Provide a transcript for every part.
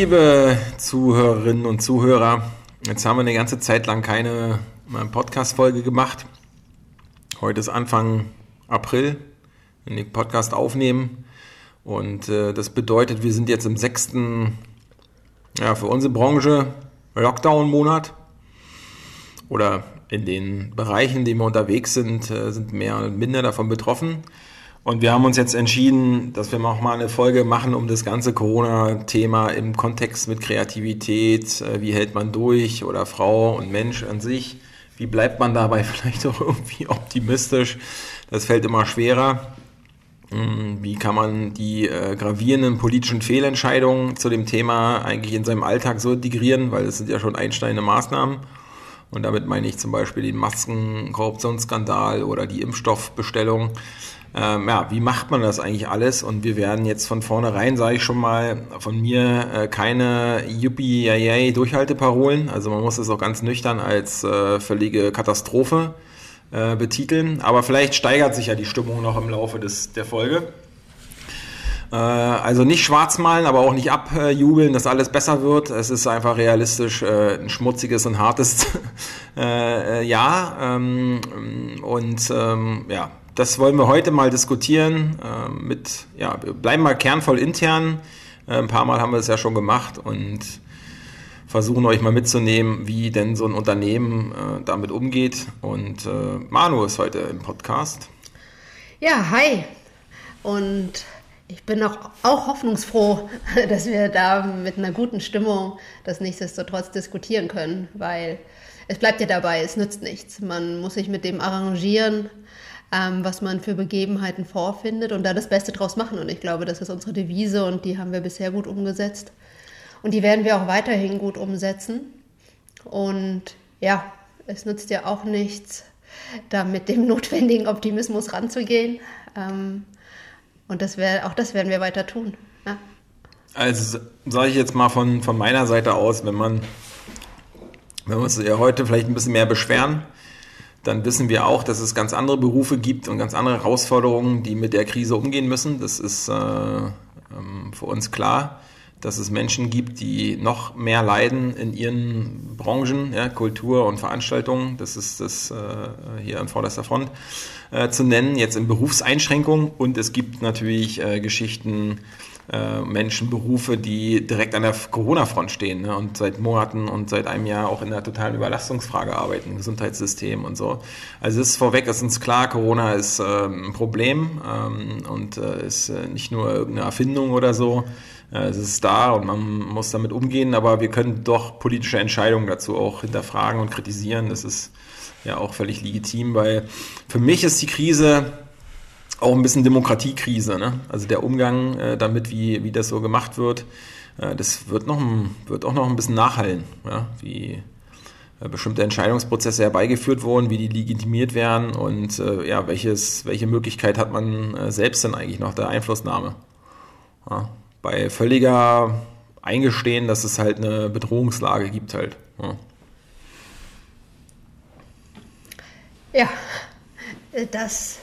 liebe Zuhörerinnen und Zuhörer, jetzt haben wir eine ganze Zeit lang keine Podcast-Folge gemacht. Heute ist Anfang April, wenn wir den Podcast aufnehmen. Und äh, das bedeutet, wir sind jetzt im sechsten, ja, für unsere Branche Lockdown-Monat. Oder in den Bereichen, in denen wir unterwegs sind, äh, sind mehr und minder davon betroffen. Und wir haben uns jetzt entschieden, dass wir auch mal eine Folge machen um das ganze Corona-Thema im Kontext mit Kreativität. Äh, wie hält man durch oder Frau und Mensch an sich? Wie bleibt man dabei vielleicht auch irgendwie optimistisch? Das fällt immer schwerer. Hm, wie kann man die äh, gravierenden politischen Fehlentscheidungen zu dem Thema eigentlich in seinem Alltag so integrieren? Weil das sind ja schon einsteigende Maßnahmen. Und damit meine ich zum Beispiel den Maskenkorruptionsskandal oder die Impfstoffbestellung. Ähm, ja, wie macht man das eigentlich alles? Und wir werden jetzt von vornherein, sage ich schon mal, von mir äh, keine Yuppie Durchhalteparolen. Also man muss es auch ganz nüchtern als äh, völlige Katastrophe äh, betiteln. Aber vielleicht steigert sich ja die Stimmung noch im Laufe des, der Folge. Äh, also nicht schwarz malen, aber auch nicht abjubeln, dass alles besser wird. Es ist einfach realistisch äh, ein schmutziges und hartes äh, Jahr. Ähm, und ähm, ja, das wollen wir heute mal diskutieren. mit, ja, bleiben mal kernvoll intern. ein paar Mal haben wir es ja schon gemacht und versuchen euch mal mitzunehmen, wie denn so ein Unternehmen damit umgeht. Und Manu ist heute im Podcast. Ja, hi. Und ich bin auch, auch hoffnungsfroh, dass wir da mit einer guten Stimmung das nichtsdestotrotz diskutieren können, weil es bleibt ja dabei, es nützt nichts. Man muss sich mit dem arrangieren, ähm, was man für Begebenheiten vorfindet und da das Beste draus machen. Und ich glaube, das ist unsere Devise und die haben wir bisher gut umgesetzt. Und die werden wir auch weiterhin gut umsetzen. Und ja, es nützt ja auch nichts, da mit dem notwendigen Optimismus ranzugehen. Ähm, und das wär, auch das werden wir weiter tun. Ja. Also sage ich jetzt mal von, von meiner Seite aus, wenn man, wenn wir uns ja heute vielleicht ein bisschen mehr beschweren, dann wissen wir auch, dass es ganz andere Berufe gibt und ganz andere Herausforderungen, die mit der Krise umgehen müssen. Das ist äh, ähm, für uns klar, dass es Menschen gibt, die noch mehr leiden in ihren Branchen, ja, Kultur und Veranstaltungen. Das ist das äh, hier an vorderster Front äh, zu nennen, jetzt in Berufseinschränkungen. Und es gibt natürlich äh, Geschichten, äh, Menschen, Berufe, die direkt an der Corona-Front stehen ne, und seit Monaten und seit einem Jahr auch in der totalen Überlastungsfrage arbeiten, Gesundheitssystem und so. Also es ist vorweg, ist uns klar, Corona ist ähm, ein Problem ähm, und äh, ist äh, nicht nur irgendeine Erfindung oder so. Äh, es ist da und man muss damit umgehen, aber wir können doch politische Entscheidungen dazu auch hinterfragen und kritisieren. Das ist ja auch völlig legitim, weil für mich ist die Krise auch ein bisschen Demokratiekrise. Ne? Also der Umgang äh, damit, wie, wie das so gemacht wird, äh, das wird, noch, wird auch noch ein bisschen nachhallen, ja? wie äh, bestimmte Entscheidungsprozesse herbeigeführt wurden, wie die legitimiert werden und äh, ja, welches, welche Möglichkeit hat man äh, selbst denn eigentlich noch der Einflussnahme. Ja? Bei völliger Eingestehen, dass es halt eine Bedrohungslage gibt halt. Ja. Ja, das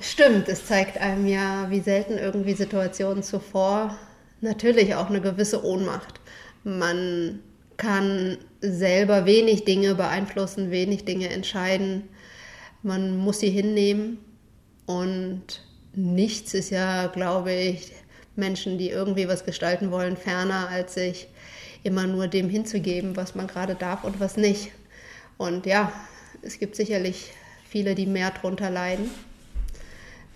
stimmt. Es zeigt einem ja, wie selten irgendwie Situationen zuvor natürlich auch eine gewisse Ohnmacht. Man kann selber wenig Dinge beeinflussen, wenig Dinge entscheiden. Man muss sie hinnehmen und nichts ist ja, glaube ich, Menschen, die irgendwie was gestalten wollen, ferner als sich immer nur dem hinzugeben, was man gerade darf und was nicht. Und ja, es gibt sicherlich viele, die mehr drunter leiden.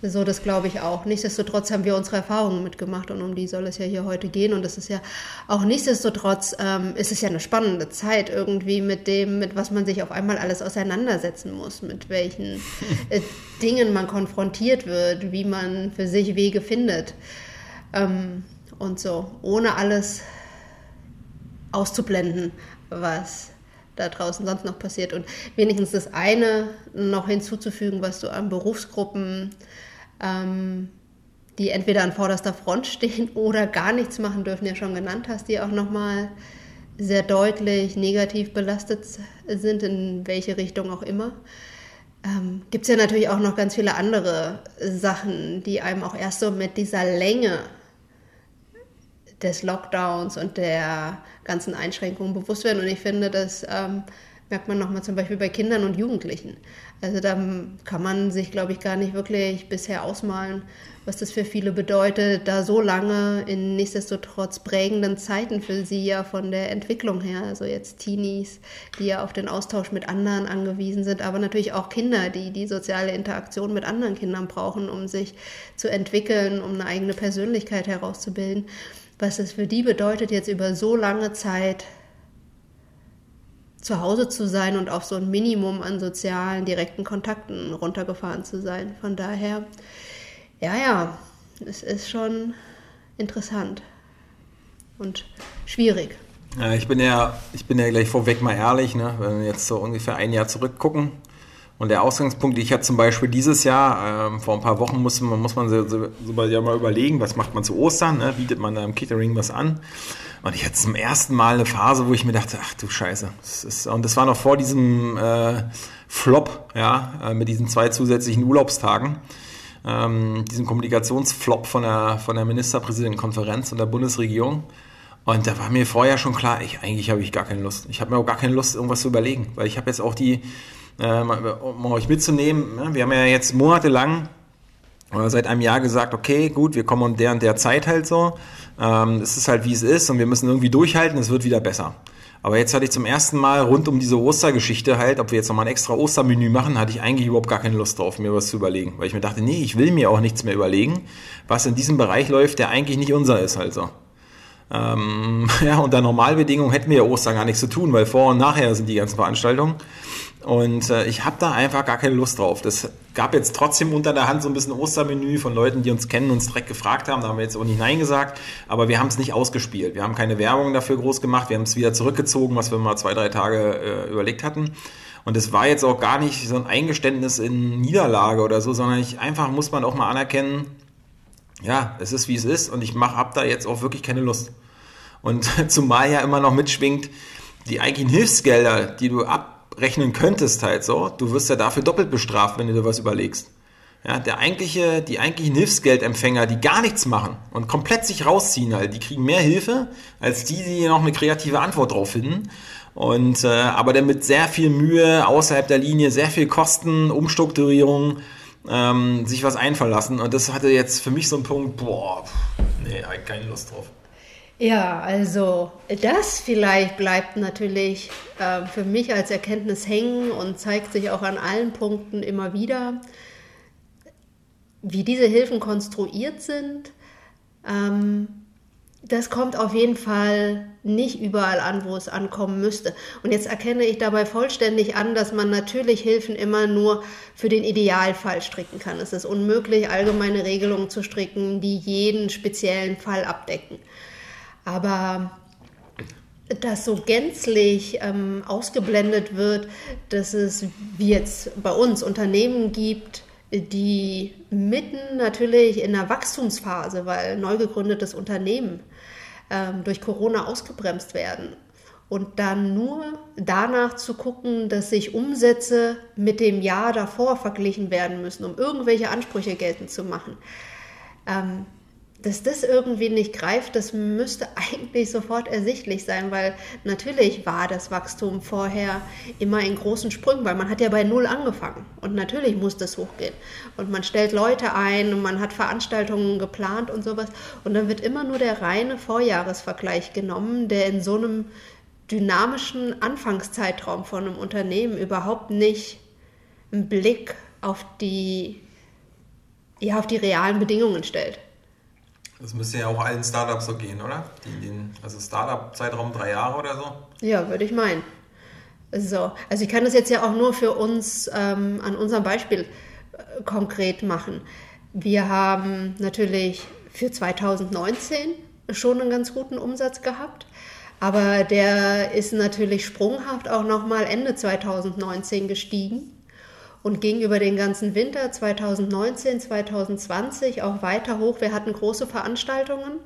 So, das glaube ich auch. Nichtsdestotrotz haben wir unsere Erfahrungen mitgemacht und um die soll es ja hier heute gehen. Und es ist ja auch nichtsdestotrotz, ähm, ist es ja eine spannende Zeit irgendwie mit dem, mit was man sich auf einmal alles auseinandersetzen muss, mit welchen äh, Dingen man konfrontiert wird, wie man für sich Wege findet. Ähm, und so, ohne alles auszublenden, was da draußen sonst noch passiert. Und wenigstens das eine noch hinzuzufügen, was du an Berufsgruppen, ähm, die entweder an vorderster Front stehen oder gar nichts machen dürfen, ja schon genannt hast, die auch nochmal sehr deutlich negativ belastet sind, in welche Richtung auch immer. Ähm, Gibt es ja natürlich auch noch ganz viele andere Sachen, die einem auch erst so mit dieser Länge des Lockdowns und der ganzen Einschränkungen bewusst werden. Und ich finde, das ähm, merkt man nochmal zum Beispiel bei Kindern und Jugendlichen. Also da kann man sich, glaube ich, gar nicht wirklich bisher ausmalen, was das für viele bedeutet, da so lange in nichtsdestotrotz prägenden Zeiten für sie ja von der Entwicklung her, also jetzt Teenies, die ja auf den Austausch mit anderen angewiesen sind, aber natürlich auch Kinder, die die soziale Interaktion mit anderen Kindern brauchen, um sich zu entwickeln, um eine eigene Persönlichkeit herauszubilden, was es für die bedeutet, jetzt über so lange Zeit zu Hause zu sein und auf so ein Minimum an sozialen, direkten Kontakten runtergefahren zu sein. Von daher, ja, ja, es ist schon interessant und schwierig. Ja, ich bin ja, ich bin ja gleich vorweg mal ehrlich, ne? wenn wir jetzt so ungefähr ein Jahr zurückgucken. Und der Ausgangspunkt, ich hatte zum Beispiel dieses Jahr, ähm, vor ein paar Wochen muss man, muss man so, so, so ja mal überlegen, was macht man zu Ostern, ne? bietet man da im Catering was an. Und ich hatte zum ersten Mal eine Phase, wo ich mir dachte, ach du Scheiße. Das ist, und das war noch vor diesem äh, Flop, ja, äh, mit diesen zwei zusätzlichen Urlaubstagen. Ähm, diesen Kommunikationsflop von der, von der Ministerpräsidentenkonferenz und der Bundesregierung. Und da war mir vorher schon klar, ich, eigentlich habe ich gar keine Lust. Ich habe mir auch gar keine Lust, irgendwas zu überlegen, weil ich habe jetzt auch die, äh, um euch mitzunehmen, ne? wir haben ja jetzt monatelang seit einem Jahr gesagt, okay, gut, wir kommen um der und der Zeit halt so. Ähm, es ist halt wie es ist und wir müssen irgendwie durchhalten, es wird wieder besser. Aber jetzt hatte ich zum ersten Mal rund um diese Ostergeschichte halt, ob wir jetzt nochmal ein extra Ostermenü machen, hatte ich eigentlich überhaupt gar keine Lust drauf, mir was zu überlegen. Weil ich mir dachte, nee, ich will mir auch nichts mehr überlegen, was in diesem Bereich läuft, der eigentlich nicht unser ist halt so. Ähm, ja, unter Normalbedingungen hätten wir ja Ostern gar nichts zu tun, weil vor und nachher sind die ganzen Veranstaltungen. Und äh, ich habe da einfach gar keine Lust drauf. Das gab jetzt trotzdem unter der Hand so ein bisschen Ostermenü von Leuten, die uns kennen, uns direkt gefragt haben. Da haben wir jetzt auch nicht Nein gesagt, aber wir haben es nicht ausgespielt. Wir haben keine Werbung dafür groß gemacht. Wir haben es wieder zurückgezogen, was wir mal zwei, drei Tage äh, überlegt hatten. Und es war jetzt auch gar nicht so ein Eingeständnis in Niederlage oder so, sondern ich einfach muss man auch mal anerkennen, ja, es ist wie es ist und ich mache ab da jetzt auch wirklich keine Lust. Und zumal ja immer noch mitschwingt, die eigentlichen Hilfsgelder, die du abrechnen könntest halt so, du wirst ja dafür doppelt bestraft, wenn du dir was überlegst. Ja, der eigentliche, die eigentlichen Hilfsgeldempfänger, die gar nichts machen und komplett sich rausziehen, halt, die kriegen mehr Hilfe als die, die noch eine kreative Antwort drauf finden. Und äh, aber dann mit sehr viel Mühe außerhalb der Linie, sehr viel Kosten, Umstrukturierung, ähm, sich was einfallen lassen. Und das hatte jetzt für mich so einen Punkt, boah, nee, keine Lust drauf. Ja, also das vielleicht bleibt natürlich äh, für mich als Erkenntnis hängen und zeigt sich auch an allen Punkten immer wieder, wie diese Hilfen konstruiert sind. Ähm, das kommt auf jeden Fall nicht überall an, wo es ankommen müsste. Und jetzt erkenne ich dabei vollständig an, dass man natürlich Hilfen immer nur für den Idealfall stricken kann. Es ist unmöglich, allgemeine Regelungen zu stricken, die jeden speziellen Fall abdecken. Aber dass so gänzlich ähm, ausgeblendet wird, dass es, wie jetzt bei uns, Unternehmen gibt, die mitten natürlich in einer Wachstumsphase, weil neu gegründetes Unternehmen ähm, durch Corona ausgebremst werden. Und dann nur danach zu gucken, dass sich Umsätze mit dem Jahr davor verglichen werden müssen, um irgendwelche Ansprüche geltend zu machen. Ähm, dass das irgendwie nicht greift, das müsste eigentlich sofort ersichtlich sein, weil natürlich war das Wachstum vorher immer in großen Sprüngen, weil man hat ja bei Null angefangen und natürlich muss das hochgehen. Und man stellt Leute ein und man hat Veranstaltungen geplant und sowas und dann wird immer nur der reine Vorjahresvergleich genommen, der in so einem dynamischen Anfangszeitraum von einem Unternehmen überhaupt nicht einen Blick auf die, ja, auf die realen Bedingungen stellt. Das müsste ja auch allen Startups so gehen, oder? Die, den, also Startup-Zeitraum drei Jahre oder so? Ja, würde ich meinen. So, also ich kann das jetzt ja auch nur für uns ähm, an unserem Beispiel äh, konkret machen. Wir haben natürlich für 2019 schon einen ganz guten Umsatz gehabt, aber der ist natürlich sprunghaft auch nochmal Ende 2019 gestiegen und ging über den ganzen Winter 2019, 2020 auch weiter hoch. Wir hatten große Veranstaltungen.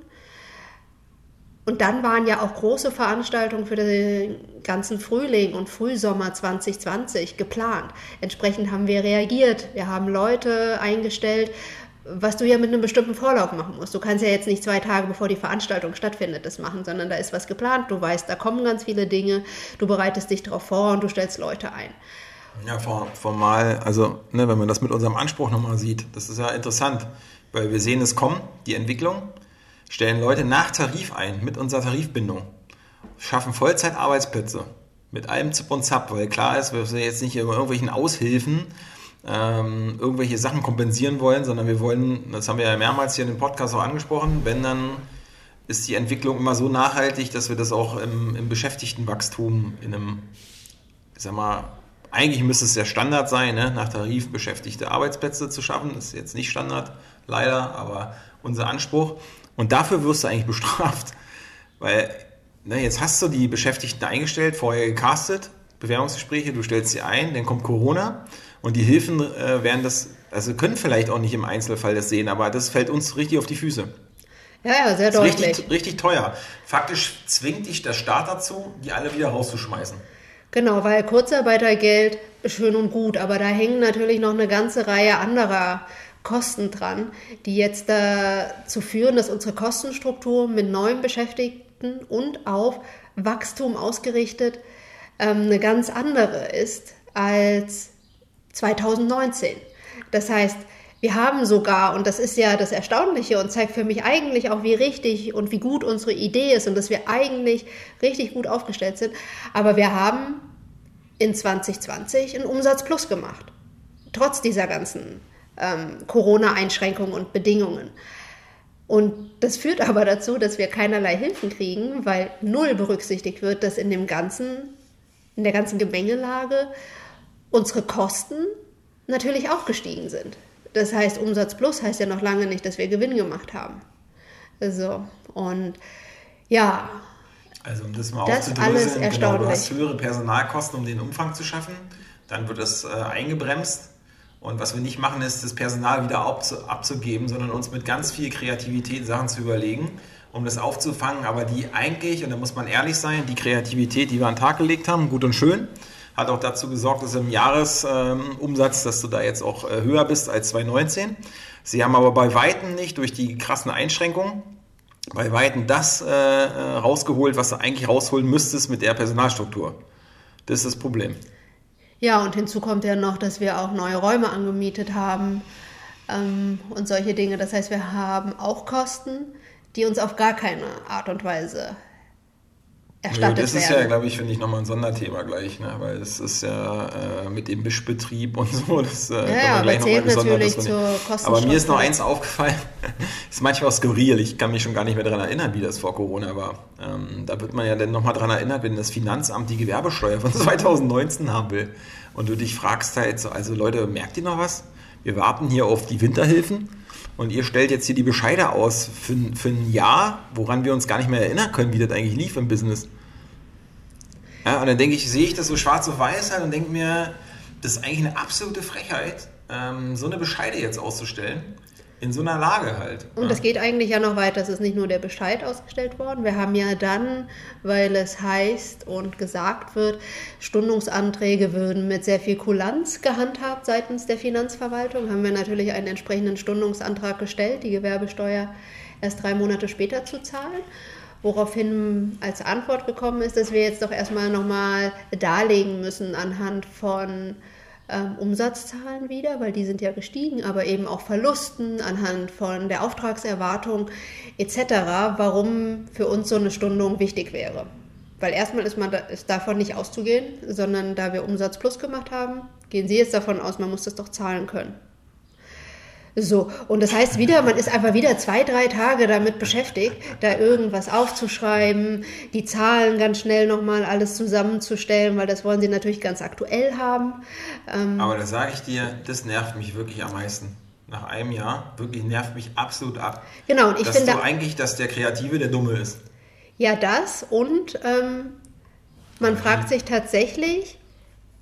Und dann waren ja auch große Veranstaltungen für den ganzen Frühling und Frühsommer 2020 geplant. Entsprechend haben wir reagiert. Wir haben Leute eingestellt, was du ja mit einem bestimmten Vorlauf machen musst. Du kannst ja jetzt nicht zwei Tage bevor die Veranstaltung stattfindet das machen, sondern da ist was geplant. Du weißt, da kommen ganz viele Dinge, du bereitest dich darauf vor und du stellst Leute ein. Ja, formal, also ne, wenn man das mit unserem Anspruch nochmal sieht, das ist ja interessant, weil wir sehen es kommen, die Entwicklung, stellen Leute nach Tarif ein, mit unserer Tarifbindung, schaffen Vollzeitarbeitsplätze mit allem Zip und Zap, weil klar ist, wir sind jetzt nicht über irgendwelchen Aushilfen ähm, irgendwelche Sachen kompensieren wollen, sondern wir wollen, das haben wir ja mehrmals hier in dem Podcast auch angesprochen, wenn dann ist die Entwicklung immer so nachhaltig, dass wir das auch im, im Beschäftigtenwachstum in einem, ich sag mal, eigentlich müsste es der Standard sein, ne? nach Tarif beschäftigte Arbeitsplätze zu schaffen. Das ist jetzt nicht Standard, leider, aber unser Anspruch. Und dafür wirst du eigentlich bestraft, weil ne, jetzt hast du die Beschäftigten eingestellt, vorher gecastet, Bewerbungsgespräche, du stellst sie ein, dann kommt Corona und die Hilfen äh, werden das, also können vielleicht auch nicht im Einzelfall das sehen, aber das fällt uns richtig auf die Füße. Ja, ja, sehr deutlich. Richtig, richtig teuer. Faktisch zwingt dich der Staat dazu, die alle wieder rauszuschmeißen. Genau, weil Kurzarbeitergeld schön und gut, aber da hängen natürlich noch eine ganze Reihe anderer Kosten dran, die jetzt dazu führen, dass unsere Kostenstruktur mit neuen Beschäftigten und auf Wachstum ausgerichtet ähm, eine ganz andere ist als 2019. Das heißt, wir haben sogar, und das ist ja das Erstaunliche und zeigt für mich eigentlich auch, wie richtig und wie gut unsere Idee ist und dass wir eigentlich richtig gut aufgestellt sind, aber wir haben in 2020 einen Umsatz plus gemacht, trotz dieser ganzen ähm, Corona-Einschränkungen und Bedingungen. Und das führt aber dazu, dass wir keinerlei Hilfen kriegen, weil null berücksichtigt wird, dass in dem ganzen, in der ganzen Gemengelage unsere Kosten natürlich auch gestiegen sind. Das heißt, Umsatz plus heißt ja noch lange nicht, dass wir Gewinn gemacht haben. So, und ja. Also um das mal das alles erstaunlich. Genau, du hast höhere Personalkosten, um den Umfang zu schaffen. Dann wird das äh, eingebremst. Und was wir nicht machen, ist, das Personal wieder abzugeben, sondern uns mit ganz viel Kreativität Sachen zu überlegen, um das aufzufangen. Aber die eigentlich, und da muss man ehrlich sein, die Kreativität, die wir an den Tag gelegt haben, gut und schön, hat auch dazu gesorgt, dass im Jahresumsatz, dass du da jetzt auch äh, höher bist als 2019. Sie haben aber bei Weitem nicht durch die krassen Einschränkungen bei Weitem das äh, äh, rausgeholt, was du eigentlich rausholen müsstest mit der Personalstruktur. Das ist das Problem. Ja, und hinzu kommt ja noch, dass wir auch neue Räume angemietet haben ähm, und solche Dinge. Das heißt, wir haben auch Kosten, die uns auf gar keine Art und Weise erstattet Das ist werden. ja, glaube ich, finde ich nochmal ein Sonderthema gleich, ne? weil es ist ja äh, mit dem Mischbetrieb und so, das äh, ja, ja, gleich nochmal natürlich zur Aber mir ist noch eins aufgefallen, ist manchmal skurril, ich kann mich schon gar nicht mehr daran erinnern, wie das vor Corona war. Ähm, da wird man ja dann nochmal daran erinnert, wenn das Finanzamt die Gewerbesteuer von 2019 haben will und du dich fragst halt so, also Leute, merkt ihr noch was? Wir warten hier auf die Winterhilfen und ihr stellt jetzt hier die Bescheide aus für, für ein Jahr, woran wir uns gar nicht mehr erinnern können, wie das eigentlich lief im Business. Ja, und dann denke ich, sehe ich das so schwarz auf weiß halt und denke mir, das ist eigentlich eine absolute Frechheit, ähm, so eine Bescheide jetzt auszustellen in so einer Lage halt. Und es geht eigentlich ja noch weiter. Es ist nicht nur der Bescheid ausgestellt worden. Wir haben ja dann, weil es heißt und gesagt wird, Stundungsanträge würden mit sehr viel Kulanz gehandhabt seitens der Finanzverwaltung, haben wir natürlich einen entsprechenden Stundungsantrag gestellt, die Gewerbesteuer erst drei Monate später zu zahlen. Woraufhin als Antwort gekommen ist, dass wir jetzt doch erstmal nochmal darlegen müssen anhand von ähm, Umsatzzahlen wieder, weil die sind ja gestiegen, aber eben auch Verlusten anhand von der Auftragserwartung etc., warum für uns so eine Stundung wichtig wäre. Weil erstmal ist, man da, ist davon nicht auszugehen, sondern da wir Umsatz plus gemacht haben, gehen Sie jetzt davon aus, man muss das doch zahlen können. So, und das heißt wieder, man ist einfach wieder zwei, drei Tage damit beschäftigt, da irgendwas aufzuschreiben, die Zahlen ganz schnell nochmal alles zusammenzustellen, weil das wollen sie natürlich ganz aktuell haben. Ähm Aber da sage ich dir, das nervt mich wirklich am meisten. Nach einem Jahr, wirklich nervt mich absolut ab. Genau, und ich finde. Da, eigentlich, dass der Kreative der Dumme ist. Ja, das und ähm, man mhm. fragt sich tatsächlich,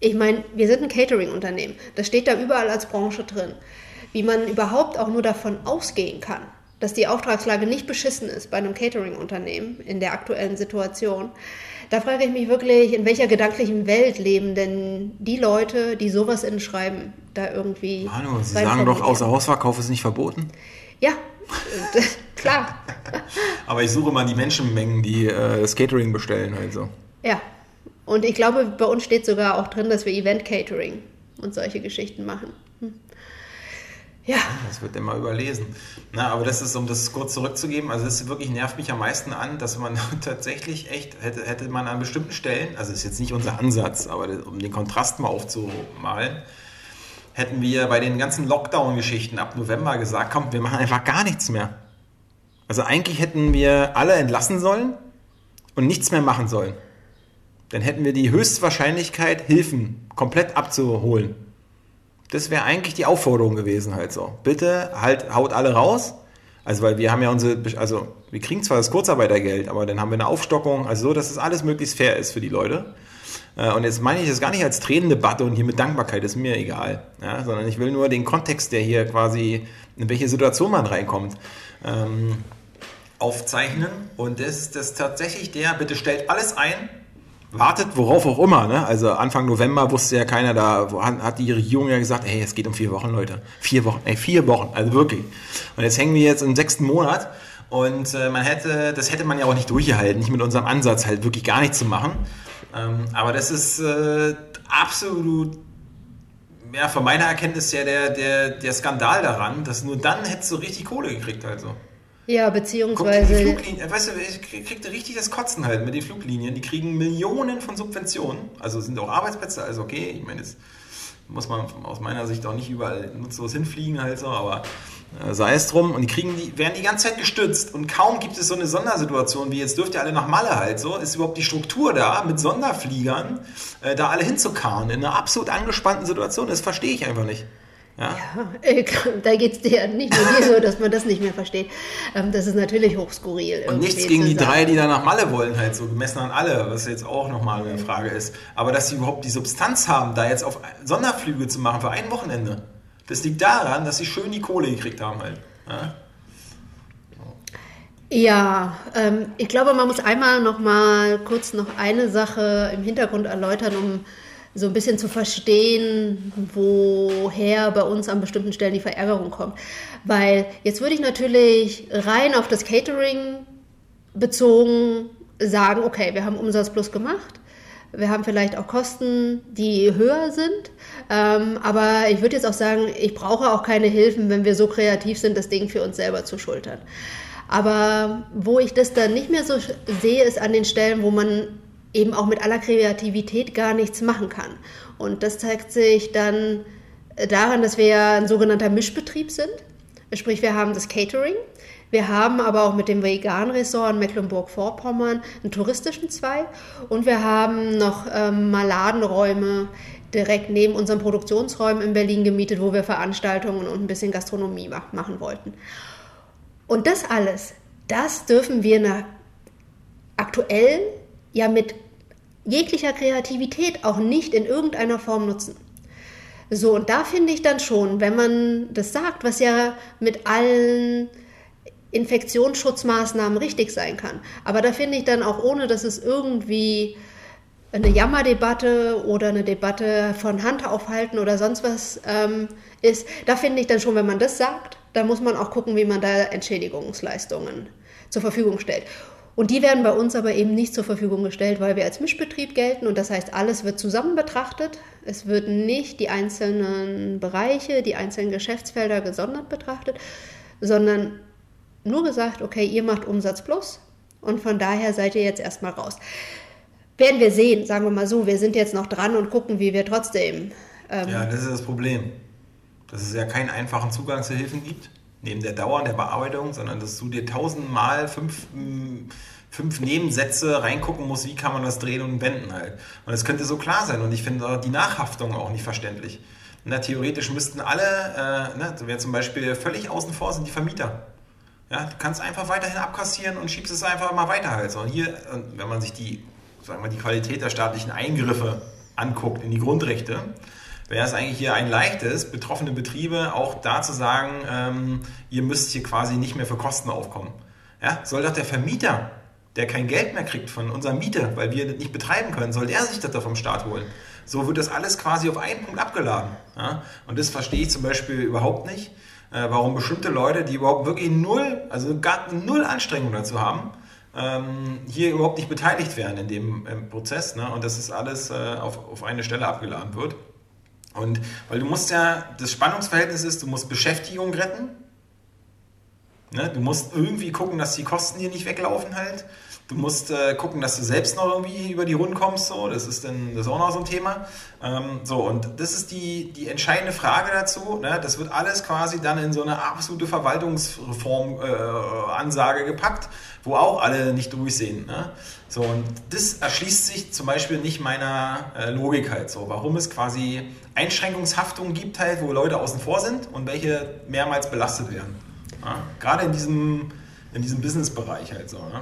ich meine, wir sind ein Catering-Unternehmen, das steht da überall als Branche drin wie man überhaupt auch nur davon ausgehen kann, dass die Auftragslage nicht beschissen ist bei einem Catering-Unternehmen in der aktuellen Situation, da frage ich mich wirklich, in welcher gedanklichen Welt leben denn die Leute, die sowas in Schreiben da irgendwie. Manu, Sie sagen doch, außer Hausverkauf ist nicht verboten? Ja, klar. Aber ich suche mal die Menschenmengen, die äh, das Catering bestellen, also. Ja, und ich glaube, bei uns steht sogar auch drin, dass wir Event-Catering und solche Geschichten machen. Ja. Das wird immer überlesen. Na, aber das ist, um das kurz zurückzugeben, also das wirklich nervt mich am meisten an, dass man tatsächlich echt, hätte, hätte man an bestimmten Stellen, also ist jetzt nicht unser Ansatz, aber um den Kontrast mal aufzumalen, hätten wir bei den ganzen Lockdown-Geschichten ab November gesagt, komm, wir machen einfach gar nichts mehr. Also eigentlich hätten wir alle entlassen sollen und nichts mehr machen sollen. Dann hätten wir die Höchstwahrscheinlichkeit, Hilfen komplett abzuholen. Das wäre eigentlich die Aufforderung gewesen halt so. Bitte halt, haut alle raus. Also weil wir haben ja unsere, also wir kriegen zwar das Kurzarbeitergeld, aber dann haben wir eine Aufstockung, also so, dass es alles möglichst fair ist für die Leute. Äh, und jetzt meine ich das gar nicht als Tränendebatte und hier mit Dankbarkeit, ist mir egal. Ja, sondern ich will nur den Kontext, der hier quasi, in welche Situation man reinkommt, ähm, aufzeichnen. Und das ist das tatsächlich der, bitte stellt alles ein, wartet, worauf auch immer. Ne? Also Anfang November wusste ja keiner, da hat die Regierung ja gesagt, hey, es geht um vier Wochen, Leute. Vier Wochen, ey, vier Wochen, also wirklich. Und jetzt hängen wir jetzt im sechsten Monat und äh, man hätte, das hätte man ja auch nicht durchgehalten, nicht mit unserem Ansatz halt wirklich gar nichts zu machen. Ähm, aber das ist äh, absolut ja, von meiner Erkenntnis ja der, der, der Skandal daran, dass nur dann hättest du richtig Kohle gekriegt halt so. Ja, beziehungsweise. Fluglinien, weißt du, ich kriegte richtig das Kotzen halt mit den Fluglinien. Die kriegen Millionen von Subventionen. Also sind auch Arbeitsplätze, also okay. Ich meine, das muss man aus meiner Sicht auch nicht überall nutzlos hinfliegen halt so, aber äh, sei es drum. Und die kriegen die, werden die ganze Zeit gestützt. Und kaum gibt es so eine Sondersituation wie jetzt dürft ihr alle nach Malle halt so, ist überhaupt die Struktur da, mit Sonderfliegern äh, da alle hinzukarren in einer absolut angespannten Situation. Das verstehe ich einfach nicht. Ja, ja da geht es dir nicht nur dir so, dass man das nicht mehr versteht. Ähm, das ist natürlich hochskurril. Und nichts gegen die drei, die da nach Malle wollen, halt so gemessen an alle, was jetzt auch nochmal eine Frage ist. Aber dass sie überhaupt die Substanz haben, da jetzt auf Sonderflüge zu machen für ein Wochenende, das liegt daran, dass sie schön die Kohle gekriegt haben halt. Ja? Ja, ähm, ich glaube, man muss einmal noch mal kurz noch eine Sache im Hintergrund erläutern, um so ein bisschen zu verstehen, woher bei uns an bestimmten Stellen die Verärgerung kommt. Weil jetzt würde ich natürlich rein auf das Catering bezogen sagen, okay, wir haben Umsatz plus gemacht. Wir haben vielleicht auch Kosten, die höher sind. Ähm, aber ich würde jetzt auch sagen, ich brauche auch keine Hilfen, wenn wir so kreativ sind, das Ding für uns selber zu schultern. Aber wo ich das dann nicht mehr so sehe, ist an den Stellen, wo man eben auch mit aller Kreativität gar nichts machen kann. Und das zeigt sich dann daran, dass wir ja ein sogenannter Mischbetrieb sind. Sprich, wir haben das Catering, wir haben aber auch mit dem Vegan-Ressort in Mecklenburg-Vorpommern einen touristischen Zweig und wir haben noch ähm, mal Ladenräume direkt neben unseren Produktionsräumen in Berlin gemietet, wo wir Veranstaltungen und ein bisschen Gastronomie machen wollten. Und das alles, das dürfen wir aktuell ja mit jeglicher Kreativität auch nicht in irgendeiner Form nutzen. So, und da finde ich dann schon, wenn man das sagt, was ja mit allen Infektionsschutzmaßnahmen richtig sein kann. Aber da finde ich dann auch, ohne dass es irgendwie eine Jammerdebatte oder eine Debatte von Hand aufhalten oder sonst was ähm, ist, da finde ich dann schon, wenn man das sagt, da muss man auch gucken, wie man da Entschädigungsleistungen zur Verfügung stellt. Und die werden bei uns aber eben nicht zur Verfügung gestellt, weil wir als Mischbetrieb gelten und das heißt, alles wird zusammen betrachtet. Es wird nicht die einzelnen Bereiche, die einzelnen Geschäftsfelder gesondert betrachtet, sondern nur gesagt, okay, ihr macht Umsatz plus und von daher seid ihr jetzt erstmal raus. Werden wir sehen, sagen wir mal so, wir sind jetzt noch dran und gucken, wie wir trotzdem. Ähm ja, das ist das Problem. Dass es ja keinen einfachen Zugang zu Hilfen gibt neben der Dauer der Bearbeitung, sondern dass du dir tausendmal fünf, mm, fünf Nebensätze reingucken musst, wie kann man das drehen und wenden halt. Und das könnte so klar sein und ich finde die Nachhaftung auch nicht verständlich. Na, theoretisch müssten alle, äh, ne, wer zum Beispiel völlig außen vor sind, die Vermieter. Ja, du kannst einfach weiterhin abkassieren und schiebst es einfach mal weiter halt. Und hier, wenn man sich die, sagen wir, die Qualität der staatlichen Eingriffe anguckt in die Grundrechte, wäre es eigentlich hier ein leichtes, betroffene Betriebe auch da zu sagen, ähm, ihr müsst hier quasi nicht mehr für Kosten aufkommen. Ja, soll doch der Vermieter, der kein Geld mehr kriegt von unserer Miete, weil wir das nicht betreiben können, soll der sich das da vom Staat holen. So wird das alles quasi auf einen Punkt abgeladen. Ja? Und das verstehe ich zum Beispiel überhaupt nicht, äh, warum bestimmte Leute, die überhaupt wirklich null, also gar null Anstrengung dazu haben, ähm, hier überhaupt nicht beteiligt werden in dem Prozess. Ne? Und dass es alles äh, auf, auf eine Stelle abgeladen wird. Und weil du musst ja, das Spannungsverhältnis ist, du musst Beschäftigung retten. Ne? Du musst irgendwie gucken, dass die Kosten hier nicht weglaufen halt. Du musst äh, gucken, dass du selbst noch irgendwie über die Runden kommst. So. Das ist dann das ist auch noch so ein Thema. Ähm, so, und das ist die, die entscheidende Frage dazu. Ne? Das wird alles quasi dann in so eine absolute Verwaltungsreform-Ansage äh, gepackt, wo auch alle nicht durchsehen. Ne? So, und das erschließt sich zum Beispiel nicht meiner äh, Logik halt so. Warum es quasi Einschränkungshaftungen gibt halt, wo Leute außen vor sind und welche mehrmals belastet werden. Ja? Gerade in diesem, in diesem Business-Bereich halt so. Ne?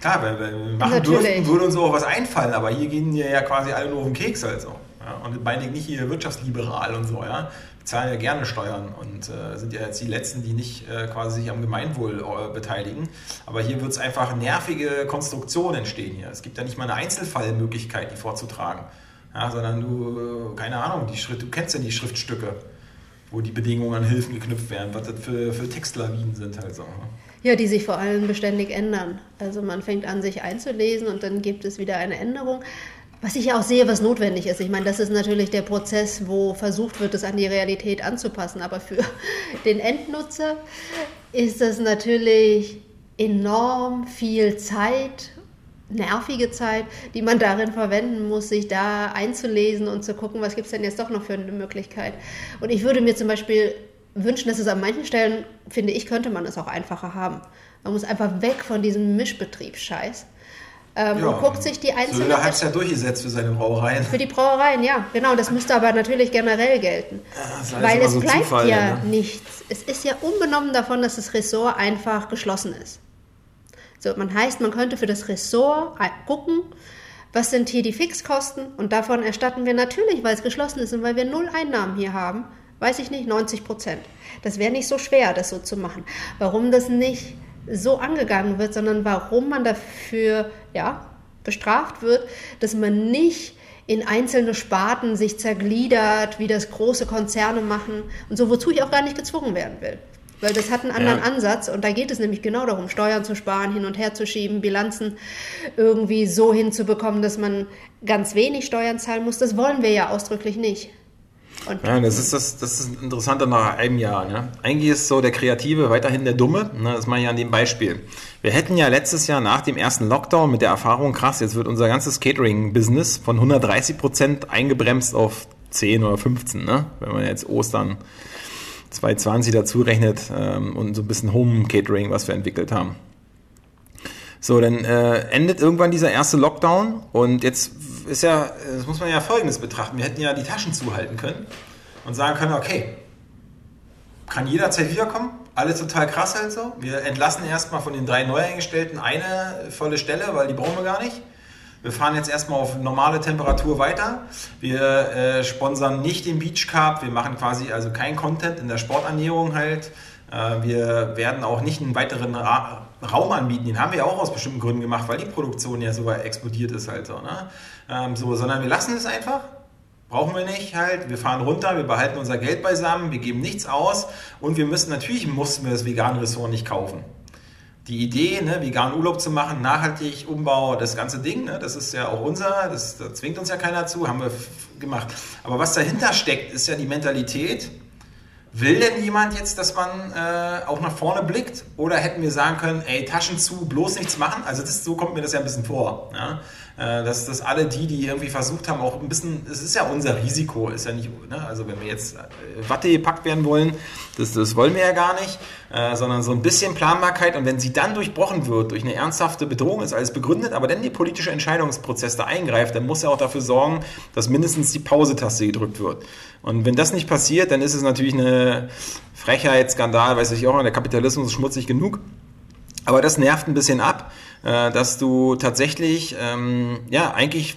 Klar, wenn wir machen dürften, würde uns auch was einfallen, aber hier gehen ja quasi alle nur auf den Keks halt so. Ja? Und meine ich nicht hier wirtschaftsliberal und so, ja. Wir zahlen ja gerne Steuern und äh, sind ja jetzt die Letzten, die nicht äh, quasi sich am Gemeinwohl äh, beteiligen. Aber hier wird es einfach nervige Konstruktionen entstehen hier. Es gibt ja nicht mal eine Einzelfallmöglichkeit, die vorzutragen. Ja, sondern du, äh, keine Ahnung, die Schrift, du kennst ja die Schriftstücke, wo die Bedingungen an Hilfen geknüpft werden, was das für, für Textlawinen sind halt so. Ne? Ja, die sich vor allem beständig ändern. Also man fängt an, sich einzulesen und dann gibt es wieder eine Änderung. Was ich ja auch sehe, was notwendig ist. Ich meine, das ist natürlich der Prozess, wo versucht wird, es an die Realität anzupassen. Aber für den Endnutzer ist das natürlich enorm viel Zeit, nervige Zeit, die man darin verwenden muss, sich da einzulesen und zu gucken, was gibt es denn jetzt doch noch für eine Möglichkeit. Und ich würde mir zum Beispiel wünschen, dass es an manchen Stellen, finde ich, könnte man es auch einfacher haben. Man muss einfach weg von diesem Mischbetriebsscheiß. Ähm, ja, und guckt sich die einzelnen. Söder hat es ja durchgesetzt für seine Brauereien. Für die Brauereien, ja, genau. Das müsste aber natürlich generell gelten. Ja, weil es so bleibt Zufall, ja ne? nichts. Es ist ja unbenommen davon, dass das Ressort einfach geschlossen ist. So, man heißt, man könnte für das Ressort gucken, was sind hier die Fixkosten und davon erstatten wir natürlich, weil es geschlossen ist und weil wir null Einnahmen hier haben, weiß ich nicht, 90 Prozent. Das wäre nicht so schwer, das so zu machen. Warum das nicht so angegangen wird, sondern warum man dafür ja, bestraft wird, dass man nicht in einzelne Sparten sich zergliedert, wie das große Konzerne machen und so, wozu ich auch gar nicht gezwungen werden will. Weil das hat einen anderen ja. Ansatz und da geht es nämlich genau darum, Steuern zu sparen, hin und her zu schieben, Bilanzen irgendwie so hinzubekommen, dass man ganz wenig Steuern zahlen muss. Das wollen wir ja ausdrücklich nicht. Und ja, das ist das, das ist interessanter nach einem Jahr. Ne? Eigentlich ist so der Kreative weiterhin der Dumme. Ne? Das mache ich an dem Beispiel. Wir hätten ja letztes Jahr nach dem ersten Lockdown mit der Erfahrung, krass, jetzt wird unser ganzes Catering-Business von 130 Prozent eingebremst auf 10 oder 15, ne? wenn man jetzt Ostern 2020 dazu rechnet ähm, und so ein bisschen Home-Catering, was wir entwickelt haben. So, dann äh, endet irgendwann dieser erste Lockdown und jetzt ist ja, das muss man ja Folgendes betrachten. Wir hätten ja die Taschen zuhalten können und sagen können, okay, kann jederzeit wiederkommen, alles total krass halt so. Wir entlassen erstmal von den drei Neueingestellten eine volle Stelle, weil die brauchen wir gar nicht. Wir fahren jetzt erstmal auf normale Temperatur weiter. Wir äh, sponsern nicht den Beach Cup. Wir machen quasi also kein Content in der Sporternährung halt. Äh, wir werden auch nicht einen weiteren Ra Raum anbieten. Den haben wir auch aus bestimmten Gründen gemacht, weil die Produktion ja so explodiert ist halt so. Ne? Ähm, so sondern wir lassen es einfach. Brauchen wir nicht halt. Wir fahren runter, wir behalten unser Geld beisammen, wir geben nichts aus und wir müssen natürlich mussten wir das vegane Ressort nicht kaufen. Die Idee, ne, veganen Urlaub zu machen, nachhaltig, Umbau, das ganze Ding, ne, das ist ja auch unser, das, das zwingt uns ja keiner zu, haben wir gemacht. Aber was dahinter steckt, ist ja die Mentalität, Will denn jemand jetzt, dass man äh, auch nach vorne blickt? Oder hätten wir sagen können, ey, Taschen zu, bloß nichts machen? Also das, so kommt mir das ja ein bisschen vor. Ja? Äh, dass, dass alle die, die irgendwie versucht haben, auch ein bisschen, es ist ja unser Risiko, ist ja nicht, ne? also wenn wir jetzt äh, Watte gepackt werden wollen, das, das wollen wir ja gar nicht, äh, sondern so ein bisschen Planbarkeit und wenn sie dann durchbrochen wird durch eine ernsthafte Bedrohung, ist alles begründet, aber dann der politische Entscheidungsprozess da eingreift, dann muss er auch dafür sorgen, dass mindestens die Pause-Taste gedrückt wird. Und wenn das nicht passiert, dann ist es natürlich eine Frechheit, Skandal, weiß ich auch, der Kapitalismus ist schmutzig genug. Aber das nervt ein bisschen ab, äh, dass du tatsächlich, ähm, ja, eigentlich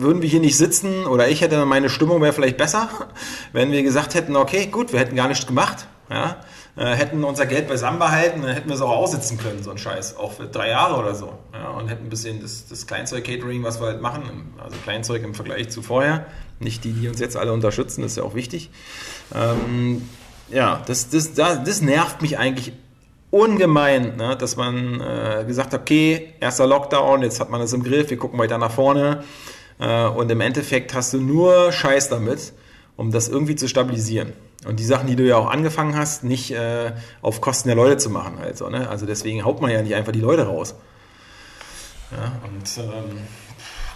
würden wir hier nicht sitzen oder ich hätte meine Stimmung wäre vielleicht besser, wenn wir gesagt hätten, okay, gut, wir hätten gar nichts gemacht, ja, äh, hätten unser Geld beisammen behalten, dann hätten wir es auch aussitzen können, so ein Scheiß, auch für drei Jahre oder so, ja, und hätten ein bisschen das, das Kleinzeug-Catering, was wir halt machen, also Kleinzeug im Vergleich zu vorher, nicht die, die uns jetzt alle unterstützen, ist ja auch wichtig. Ähm, ja, das, das, das, das nervt mich eigentlich ungemein, ne, dass man äh, gesagt hat, okay, erster Lockdown, jetzt hat man das im Griff, wir gucken weiter nach vorne. Äh, und im Endeffekt hast du nur Scheiß damit, um das irgendwie zu stabilisieren. Und die Sachen, die du ja auch angefangen hast, nicht äh, auf Kosten der Leute zu machen. Halt so, ne? Also deswegen haut man ja nicht einfach die Leute raus. Ja, und ähm,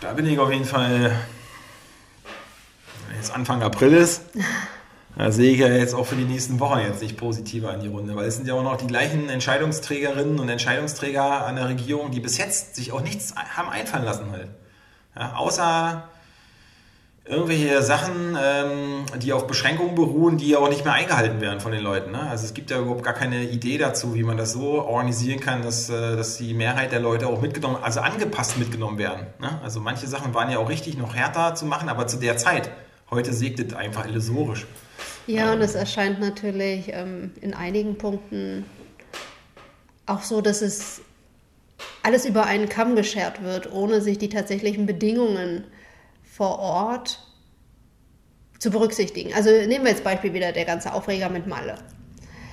da bin ich auf jeden Fall, wenn jetzt Anfang April ist, da sehe ich ja jetzt auch für die nächsten Wochen jetzt nicht positiver in die Runde, weil es sind ja auch noch die gleichen Entscheidungsträgerinnen und Entscheidungsträger an der Regierung, die bis jetzt sich auch nichts haben einfallen lassen halt. Ja, außer irgendwelche Sachen, ähm, die auf Beschränkungen beruhen, die ja auch nicht mehr eingehalten werden von den Leuten. Ne? Also es gibt ja überhaupt gar keine Idee dazu, wie man das so organisieren kann, dass, äh, dass die Mehrheit der Leute auch mitgenommen, also angepasst mitgenommen werden. Ne? Also manche Sachen waren ja auch richtig noch härter zu machen, aber zu der Zeit. Heute segnet einfach illusorisch. Ja, und es erscheint natürlich ähm, in einigen Punkten auch so, dass es alles über einen Kamm geschert wird, ohne sich die tatsächlichen Bedingungen vor Ort zu berücksichtigen. Also nehmen wir jetzt Beispiel wieder der ganze Aufreger mit Malle.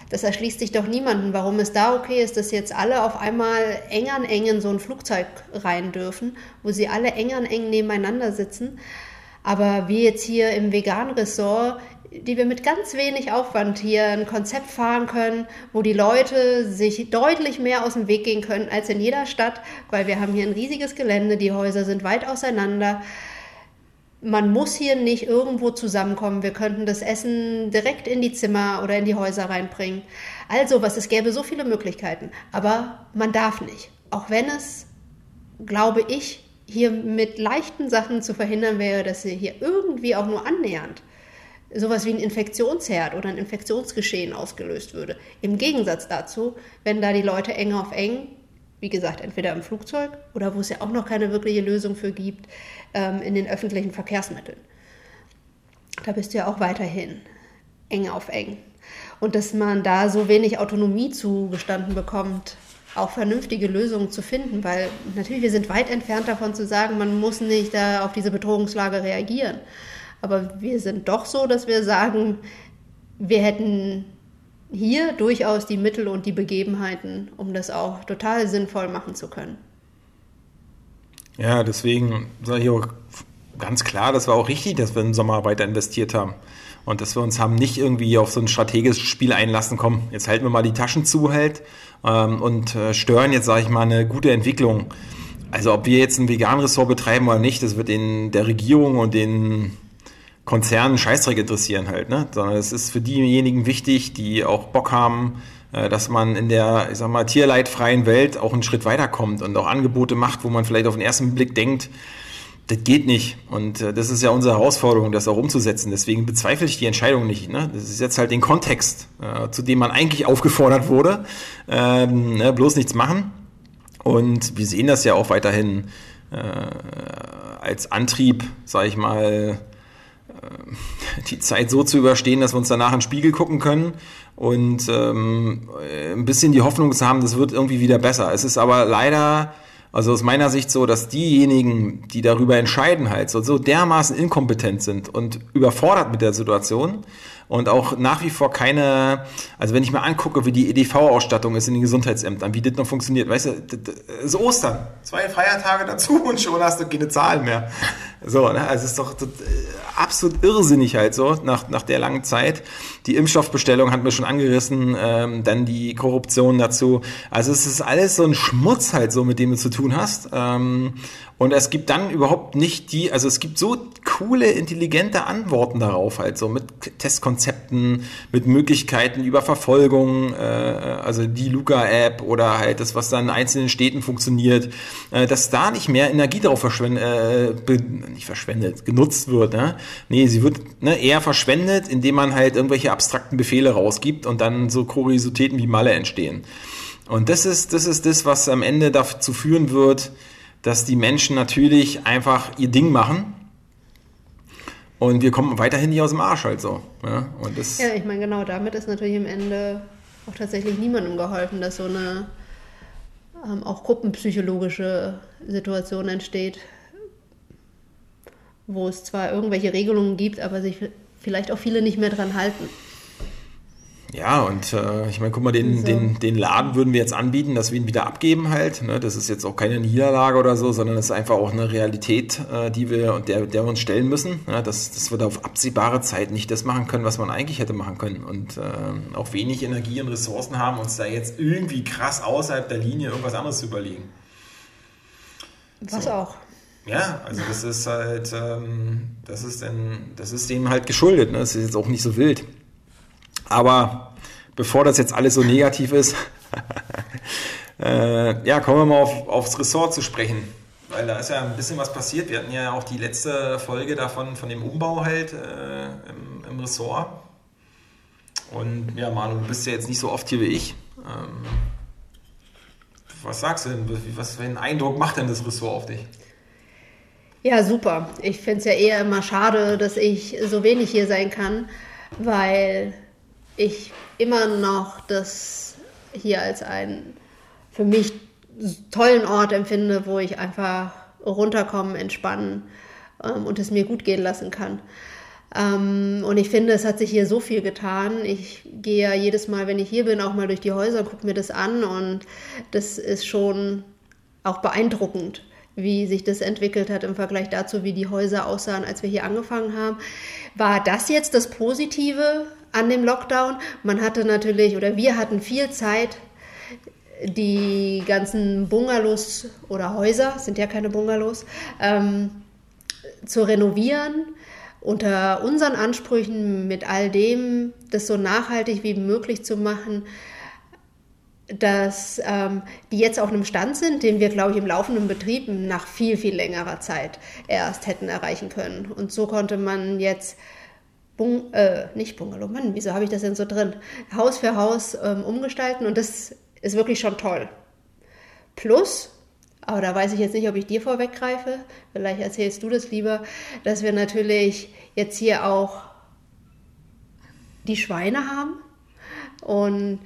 Das erschließt sich doch niemanden, warum es da okay ist, dass jetzt alle auf einmal eng an eng in so ein Flugzeug rein dürfen, wo sie alle eng an eng nebeneinander sitzen. Aber wir jetzt hier im Vegan-Ressort die wir mit ganz wenig Aufwand hier ein Konzept fahren können, wo die Leute sich deutlich mehr aus dem Weg gehen können als in jeder Stadt, weil wir haben hier ein riesiges Gelände, die Häuser sind weit auseinander. Man muss hier nicht irgendwo zusammenkommen. Wir könnten das Essen direkt in die Zimmer oder in die Häuser reinbringen. Also, was es gäbe so viele Möglichkeiten, aber man darf nicht. Auch wenn es, glaube ich, hier mit leichten Sachen zu verhindern wäre, dass sie hier irgendwie auch nur annähernd sowas wie ein Infektionsherd oder ein Infektionsgeschehen ausgelöst würde. Im Gegensatz dazu, wenn da die Leute eng auf eng, wie gesagt, entweder im Flugzeug oder wo es ja auch noch keine wirkliche Lösung für gibt, ähm, in den öffentlichen Verkehrsmitteln. Da bist du ja auch weiterhin eng auf eng. Und dass man da so wenig Autonomie zugestanden bekommt, auch vernünftige Lösungen zu finden, weil natürlich wir sind weit entfernt davon zu sagen, man muss nicht da auf diese Bedrohungslage reagieren. Aber wir sind doch so, dass wir sagen, wir hätten hier durchaus die Mittel und die Begebenheiten, um das auch total sinnvoll machen zu können. Ja, deswegen sage ich auch ganz klar, das war auch richtig, dass wir im Sommer weiter investiert haben. Und dass wir uns haben nicht irgendwie auf so ein strategisches Spiel einlassen, komm, jetzt halten wir mal die Taschen zu halt ähm, und äh, stören jetzt, sage ich mal, eine gute Entwicklung. Also ob wir jetzt ein Vegan-Ressort betreiben oder nicht, das wird in der Regierung und den Konzernen Scheißdreck interessieren halt, ne? Sondern es ist für diejenigen wichtig, die auch Bock haben, äh, dass man in der, ich sag mal, tierleidfreien Welt auch einen Schritt weiterkommt und auch Angebote macht, wo man vielleicht auf den ersten Blick denkt, das geht nicht. Und äh, das ist ja unsere Herausforderung, das auch umzusetzen. Deswegen bezweifle ich die Entscheidung nicht. Ne? Das ist jetzt halt den Kontext, äh, zu dem man eigentlich aufgefordert wurde. Ähm, ne? Bloß nichts machen. Und wir sehen das ja auch weiterhin äh, als Antrieb, sage ich mal, die Zeit so zu überstehen, dass wir uns danach in den Spiegel gucken können und ähm, ein bisschen die Hoffnung zu haben, das wird irgendwie wieder besser. Es ist aber leider, also aus meiner Sicht so, dass diejenigen, die darüber entscheiden, halt so, so dermaßen inkompetent sind und überfordert mit der Situation und auch nach wie vor keine, also wenn ich mir angucke, wie die EDV-Ausstattung ist in den Gesundheitsämtern, wie das noch funktioniert, weißt du, das ist Ostern, zwei Feiertage dazu und schon hast du keine Zahlen mehr. So, ne? also es ist doch das, absolut irrsinnig halt so, nach, nach der langen Zeit. Die Impfstoffbestellung hat mir schon angerissen, ähm, dann die Korruption dazu. Also es ist alles so ein Schmutz halt so, mit dem du zu tun hast. Ähm, und es gibt dann überhaupt nicht die, also es gibt so coole, intelligente Antworten darauf, halt so mit Testkonzepten, mit Möglichkeiten über Verfolgung, äh, also die Luca-App oder halt das, was dann in einzelnen Städten funktioniert, äh, dass da nicht mehr Energie darauf verschwendet, äh, nicht verschwendet, genutzt wird. Ne? Nee, sie wird ne, eher verschwendet, indem man halt irgendwelche abstrakten Befehle rausgibt und dann so Kuriositäten wie Malle entstehen. Und das ist, das ist das, was am Ende dazu führen wird, dass die Menschen natürlich einfach ihr Ding machen Und wir kommen weiterhin nicht aus dem Arsch halt so. Ja, und das ja ich meine, genau, damit ist natürlich am Ende auch tatsächlich niemandem geholfen, dass so eine ähm, auch gruppenpsychologische Situation entsteht, wo es zwar irgendwelche Regelungen gibt, aber sich vielleicht auch viele nicht mehr dran halten. Ja, und äh, ich meine, guck mal, den, so. den, den Laden würden wir jetzt anbieten, dass wir ihn wieder abgeben halt. Ne? Das ist jetzt auch keine Niederlage oder so, sondern das ist einfach auch eine Realität, äh, die wir und der, der wir uns stellen müssen. Ja? Dass, dass wir da auf absehbare Zeit nicht das machen können, was man eigentlich hätte machen können. Und äh, auch wenig Energie und Ressourcen haben, uns da jetzt irgendwie krass außerhalb der Linie irgendwas anderes zu überlegen. Was so. auch. Ja, also das ist halt, ähm, das ist denn, das ist dem halt geschuldet. Ne? Das ist jetzt auch nicht so wild. Aber bevor das jetzt alles so negativ ist, äh, ja, kommen wir mal auf, aufs Ressort zu sprechen. Weil da ist ja ein bisschen was passiert. Wir hatten ja auch die letzte Folge davon, von dem Umbau halt äh, im, im, Ressort. Und ja, Manu, du bist ja jetzt nicht so oft hier wie ich. Ähm, was sagst du denn? Was für einen Eindruck macht denn das Ressort auf dich? Ja, super. Ich finde es ja eher immer schade, dass ich so wenig hier sein kann, weil ich immer noch das hier als einen für mich tollen Ort empfinde, wo ich einfach runterkommen, entspannen ähm, und es mir gut gehen lassen kann. Ähm, und ich finde, es hat sich hier so viel getan. Ich gehe ja jedes Mal, wenn ich hier bin, auch mal durch die Häuser, gucke mir das an und das ist schon auch beeindruckend, wie sich das entwickelt hat im Vergleich dazu, wie die Häuser aussahen, als wir hier angefangen haben. War das jetzt das Positive an dem Lockdown. Man hatte natürlich, oder wir hatten viel Zeit, die ganzen Bungalows oder Häuser, sind ja keine Bungalows, ähm, zu renovieren unter unseren Ansprüchen mit all dem, das so nachhaltig wie möglich zu machen, dass ähm, die jetzt auf einem Stand sind, den wir, glaube ich, im laufenden Betrieb nach viel, viel längerer Zeit erst hätten erreichen können. Und so konnte man jetzt Bung, äh, nicht Bungalow, Mann, wieso habe ich das denn so drin? Haus für Haus ähm, umgestalten und das ist wirklich schon toll. Plus, aber da weiß ich jetzt nicht, ob ich dir vorweggreife, vielleicht erzählst du das lieber, dass wir natürlich jetzt hier auch die Schweine haben und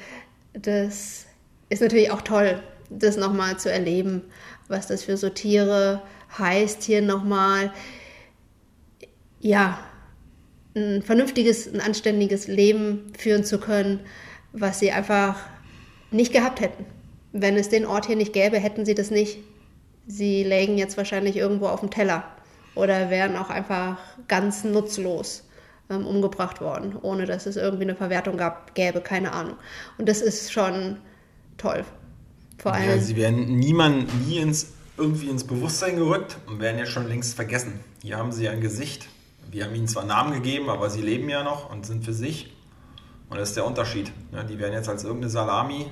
das ist natürlich auch toll, das nochmal zu erleben, was das für so Tiere heißt, hier nochmal, ja, ein vernünftiges, ein anständiges Leben führen zu können, was sie einfach nicht gehabt hätten. Wenn es den Ort hier nicht gäbe, hätten sie das nicht. Sie lägen jetzt wahrscheinlich irgendwo auf dem Teller oder wären auch einfach ganz nutzlos ähm, umgebracht worden, ohne dass es irgendwie eine Verwertung gab, gäbe, keine Ahnung. Und das ist schon toll. Vor allem. Ja, sie werden niemand nie ins, irgendwie ins Bewusstsein gerückt und werden ja schon längst vergessen. Hier haben sie ein Gesicht, wir haben ihnen zwar Namen gegeben, aber sie leben ja noch und sind für sich. Und das ist der Unterschied. Ja, die werden jetzt als irgendeine Salami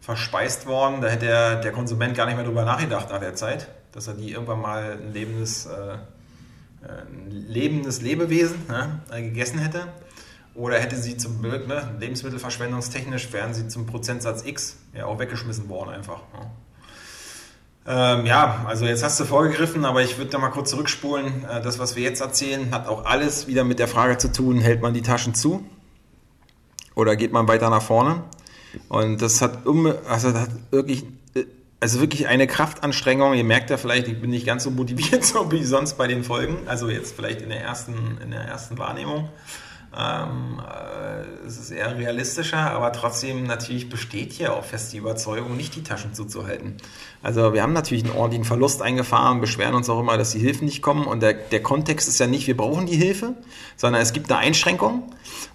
verspeist worden. Da hätte der, der Konsument gar nicht mehr drüber nachgedacht nach der Zeit, dass er die irgendwann mal ein lebendes, äh, ein lebendes Lebewesen ne, gegessen hätte. Oder hätte sie zum ne, lebensmittelverschwendungstechnisch, wären sie zum Prozentsatz X ja auch weggeschmissen worden einfach. Ne. Ähm, ja, also jetzt hast du vorgegriffen, aber ich würde da mal kurz zurückspulen. Äh, das, was wir jetzt erzählen, hat auch alles wieder mit der Frage zu tun, hält man die Taschen zu oder geht man weiter nach vorne? Und das hat, um, also das hat wirklich, äh, also wirklich eine Kraftanstrengung. Ihr merkt ja vielleicht, ich bin nicht ganz so motiviert so wie sonst bei den Folgen. Also jetzt vielleicht in der ersten, in der ersten Wahrnehmung. Ähm, äh, es ist eher realistischer, aber trotzdem natürlich besteht hier auch fest die Überzeugung, nicht die Taschen zuzuhalten. Also wir haben natürlich einen ordentlichen Verlust eingefahren, beschweren uns auch immer, dass die Hilfen nicht kommen. Und der, der Kontext ist ja nicht, wir brauchen die Hilfe, sondern es gibt eine Einschränkung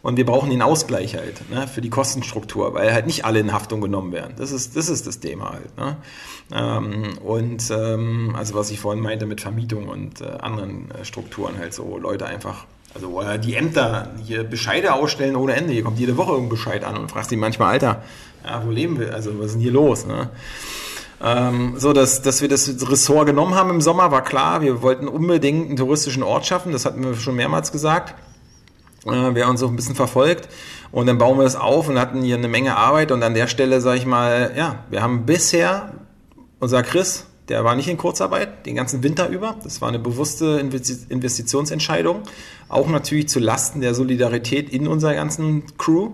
und wir brauchen den Ausgleich halt ne, für die Kostenstruktur, weil halt nicht alle in Haftung genommen werden. Das ist das, ist das Thema halt. Ne? Ähm, und ähm, also was ich vorhin meinte mit Vermietung und äh, anderen äh, Strukturen halt so, Leute einfach also äh, die Ämter hier Bescheide ausstellen ohne Ende. Hier kommt jede Woche irgendein Bescheid an und fragt sich manchmal, Alter, ja, wo leben wir? Also was ist denn hier los? Ne? Ähm, so, dass, dass wir das Ressort genommen haben im Sommer, war klar. Wir wollten unbedingt einen touristischen Ort schaffen. Das hatten wir schon mehrmals gesagt. Äh, wer uns so ein bisschen verfolgt. Und dann bauen wir es auf und hatten hier eine Menge Arbeit. Und an der Stelle sage ich mal, ja, wir haben bisher, unser Chris, Der war nicht in Kurzarbeit, den ganzen Winter über. Das war eine bewusste Investitionsentscheidung. Auch natürlich zu Lasten der Solidarität in unserer ganzen Crew.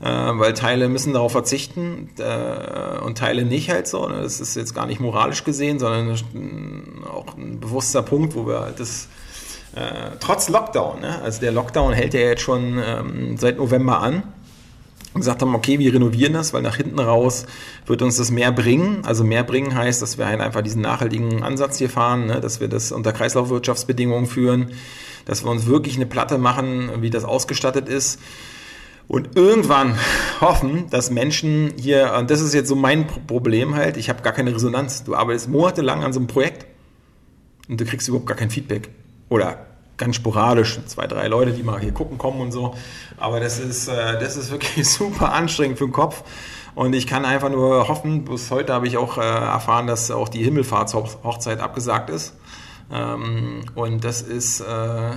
Äh, weil Teile müssen darauf verzichten äh, und Teile nicht halt so. Ne? Das ist jetzt gar nicht moralisch gesehen, sondern auch ein bewusster Punkt, wo wir halt das äh, trotz Lockdown, ne? also der Lockdown hält ja jetzt schon ähm, seit November an und gesagt haben, okay, wir renovieren das, weil nach hinten raus wird uns das mehr bringen. Also mehr bringen heißt, dass wir halt einfach diesen nachhaltigen Ansatz hier fahren, ne? dass wir das unter Kreislaufwirtschaftsbedingungen führen, dass wir uns wirklich eine Platte machen, wie das ausgestattet ist. Und irgendwann hoffen, dass Menschen hier, und das ist jetzt so mein Problem halt, ich habe gar keine Resonanz. Du arbeitest monatelang an so einem Projekt und du kriegst überhaupt gar kein Feedback. Oder ganz sporadisch, zwei, drei Leute, die mal hier gucken kommen und so. Aber das ist, äh, das ist wirklich super anstrengend für den Kopf. Und ich kann einfach nur hoffen, bis heute habe ich auch äh, erfahren, dass auch die Himmelfahrtshochzeit abgesagt ist. Ähm, und das ist, äh,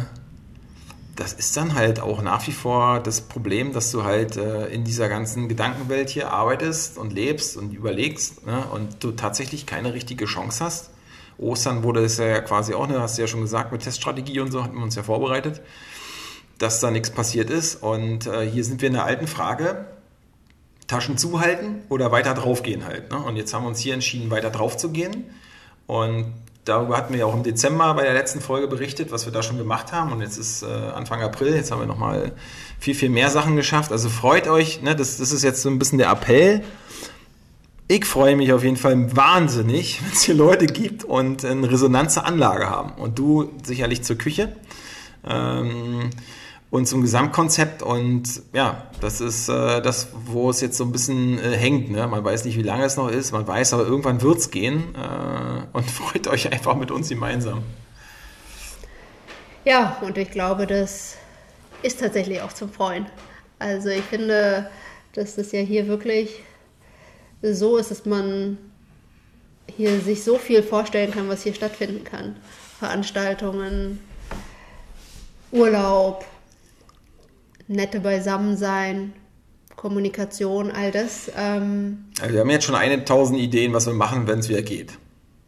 das ist dann halt auch nach wie vor das Problem, dass du halt in dieser ganzen Gedankenwelt hier arbeitest und lebst und überlegst ne, und du tatsächlich keine richtige Chance hast Ostern wurde es ja quasi auch, ne, hast du ja schon gesagt, mit Teststrategie und so hatten wir uns ja vorbereitet, dass da nichts passiert ist. Und äh, hier sind wir in der alten Frage, Taschen zuhalten oder weiter draufgehen halt. Ne? Und jetzt haben wir uns hier entschieden, weiter drauf zu gehen. Und darüber hatten wir ja auch im Dezember bei der letzten Folge berichtet, was wir da schon gemacht haben. Und jetzt ist äh, Anfang April, jetzt haben wir nochmal viel, viel mehr Sachen geschafft. Also freut euch, ne? das, das ist jetzt so ein bisschen der Appell ich freue mich auf jeden Fall wahnsinnig, wenn es hier Leute gibt und eine Resonanz zur Anlage haben. Und du sicherlich zur Küche ähm, und zum Gesamtkonzept. Und ja, das ist äh, das, wo es jetzt so ein bisschen äh, hängt. Ne? Man weiß nicht, wie lange es noch ist. Man weiß aber, irgendwann wird es gehen. Äh, und freut euch einfach mit uns gemeinsam. Ja, und ich glaube, das ist tatsächlich auch zum Freuen. Also ich finde, dass das ja hier wirklich so ist, dass man hier sich so viel vorstellen kann, was hier stattfinden kann. Veranstaltungen, Urlaub, nette Beisammensein, Kommunikation, all das. Ähm also wir haben jetzt schon eine tausend Ideen, was wir machen, wenn es wieder geht.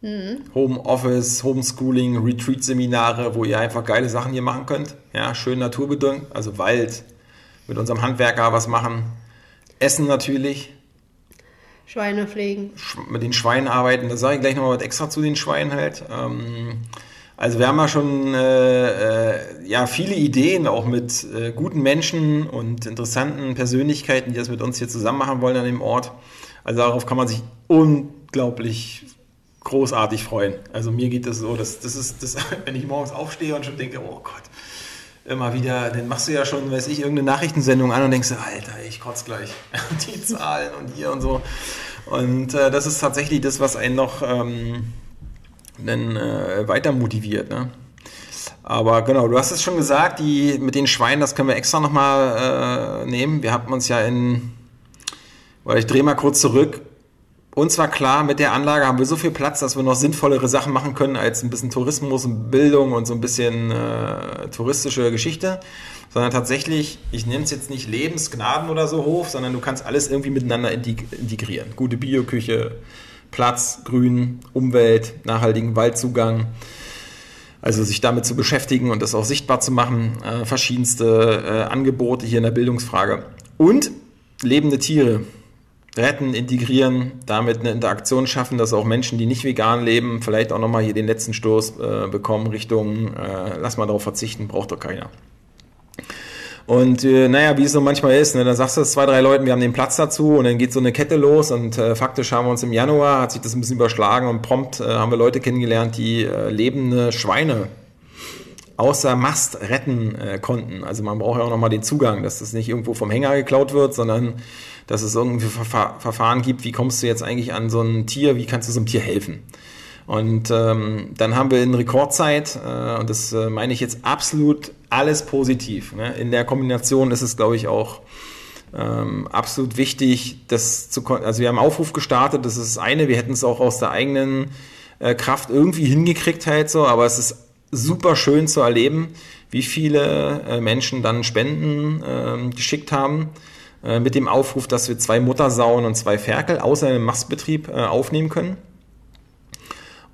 Mhm. Homeoffice, Homeschooling, Retreat-Seminare, wo ihr einfach geile Sachen hier machen könnt. Ja, schön naturbedingt, also Wald, mit unserem Handwerker was machen. Essen natürlich. Schweine pflegen. Mit den Schweinen arbeiten. Da sage ich gleich noch mal was extra zu den Schweinen halt. Ähm, also wir haben ja schon äh, äh, ja, viele Ideen, auch mit äh, guten Menschen und interessanten Persönlichkeiten, die das mit uns hier zusammen machen wollen an dem Ort. Also darauf kann man sich unglaublich großartig freuen. Also mir geht das so, dass das ist, das, wenn ich morgens aufstehe und schon denke, oh Gott, immer wieder, dann machst du ja schon, weiß ich, irgendeine Nachrichtensendung an und denkst, Alter, ich kotze gleich. Die Zahlen und hier und so. Und äh, das ist tatsächlich das, was einen noch ähm, dann, äh, weiter motiviert. Ne? Aber genau, du hast es schon gesagt, die mit den Schweinen, das können wir extra nochmal äh, nehmen. Wir haben uns ja in, weil ich drehe mal kurz zurück, uns war klar, mit der Anlage haben wir so viel Platz, dass wir noch sinnvollere Sachen machen können als ein bisschen Tourismus und Bildung und so ein bisschen äh, touristische Geschichte, sondern tatsächlich, ich nenne es jetzt nicht Lebensgnaden oder so hoch, sondern du kannst alles irgendwie miteinander integrieren. Gute Bioküche, Platz, Grün, Umwelt, nachhaltigen Waldzugang. Also sich damit zu beschäftigen und das auch sichtbar zu machen, äh, verschiedenste äh, Angebote hier in der Bildungsfrage. Und lebende Tiere retten, integrieren, damit eine Interaktion schaffen, dass auch Menschen, die nicht vegan leben, vielleicht auch nochmal hier den letzten Stoß äh, bekommen Richtung, äh, lass mal darauf verzichten, braucht doch keiner. Und äh, naja, wie es so manchmal ist, ne, dann sagst du es zwei, drei Leuten, wir haben den Platz dazu und dann geht so eine Kette los und äh, faktisch haben wir uns im Januar, hat sich das ein bisschen überschlagen und prompt äh, haben wir Leute kennengelernt, die äh, lebende Schweine außer Mast retten äh, konnten. Also man braucht ja auch nochmal den Zugang, dass das nicht irgendwo vom Hänger geklaut wird, sondern dass es irgendwie Verfa Verfahren gibt, wie kommst du jetzt eigentlich an so ein Tier, wie kannst du so einem Tier helfen? Und ähm, dann haben wir in Rekordzeit, äh, und das äh, meine ich jetzt absolut alles positiv. Ne? In der Kombination ist es, glaube ich, auch ähm, absolut wichtig, das zu also wir haben Aufruf gestartet, das ist das eine, wir hätten es auch aus der eigenen äh, Kraft irgendwie hingekriegt halt so, aber es ist super schön zu erleben, wie viele äh, Menschen dann Spenden äh, geschickt haben äh, mit dem Aufruf, dass wir zwei Muttersauen und zwei Ferkel außer einem Mastbetrieb äh, aufnehmen können.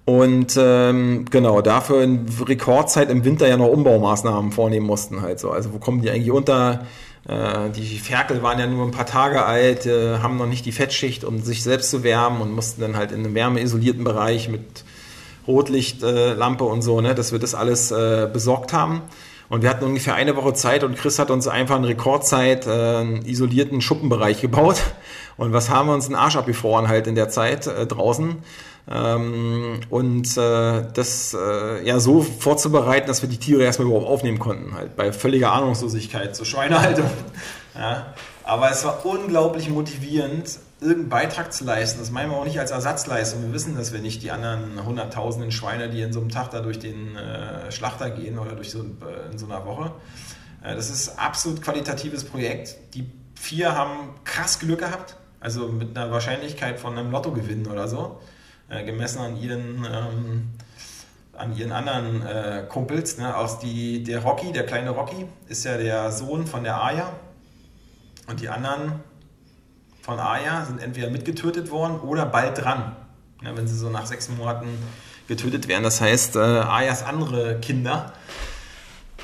Und ähm, genau, dafür in Rekordzeit im Winter ja noch Umbaumaßnahmen vornehmen mussten halt so. Also wo kommen die eigentlich unter? Äh, die Ferkel waren ja nur ein paar Tage alt, äh, haben noch nicht die Fettschicht, um sich selbst zu wärmen und mussten dann halt in einem wärmeisolierten Bereich mit Rotlichtlampe und so, ne, dass wir das alles äh, besorgt haben. Und wir hatten ungefähr eine Woche Zeit und Chris hat uns einfach in Rekordzeit äh, einen isolierten Schuppenbereich gebaut. Und was haben wir uns den Arsch abgefroren halt in der Zeit äh, draußen? Ähm, und äh, das äh, ja so vorzubereiten, dass wir die Tiere erstmal überhaupt aufnehmen konnten, halt bei völliger Ahnungslosigkeit zur Schweinehaltung. ja. Aber es war unglaublich motivierend, irgendeinen Beitrag zu leisten. Das meinen wir auch nicht als Ersatzleistung. Wir wissen, dass wir nicht die anderen hunderttausenden Schweine, die in so einem Tag da durch den äh, Schlachter gehen oder durch so, äh, in so einer Woche. Äh, das ist absolut qualitatives Projekt. Die vier haben krass Glück gehabt, also mit einer Wahrscheinlichkeit von einem Lottogewinn oder so, äh, gemessen an ihren ähm, an ihren anderen äh, Kumpels. Ne? Auch die, der Rocky, der kleine Rocky, ist ja der Sohn von der Aya. Und die anderen von Aya sind entweder mitgetötet worden oder bald dran, ja, wenn sie so nach sechs Monaten getötet werden. Das heißt, äh, Ayas andere Kinder,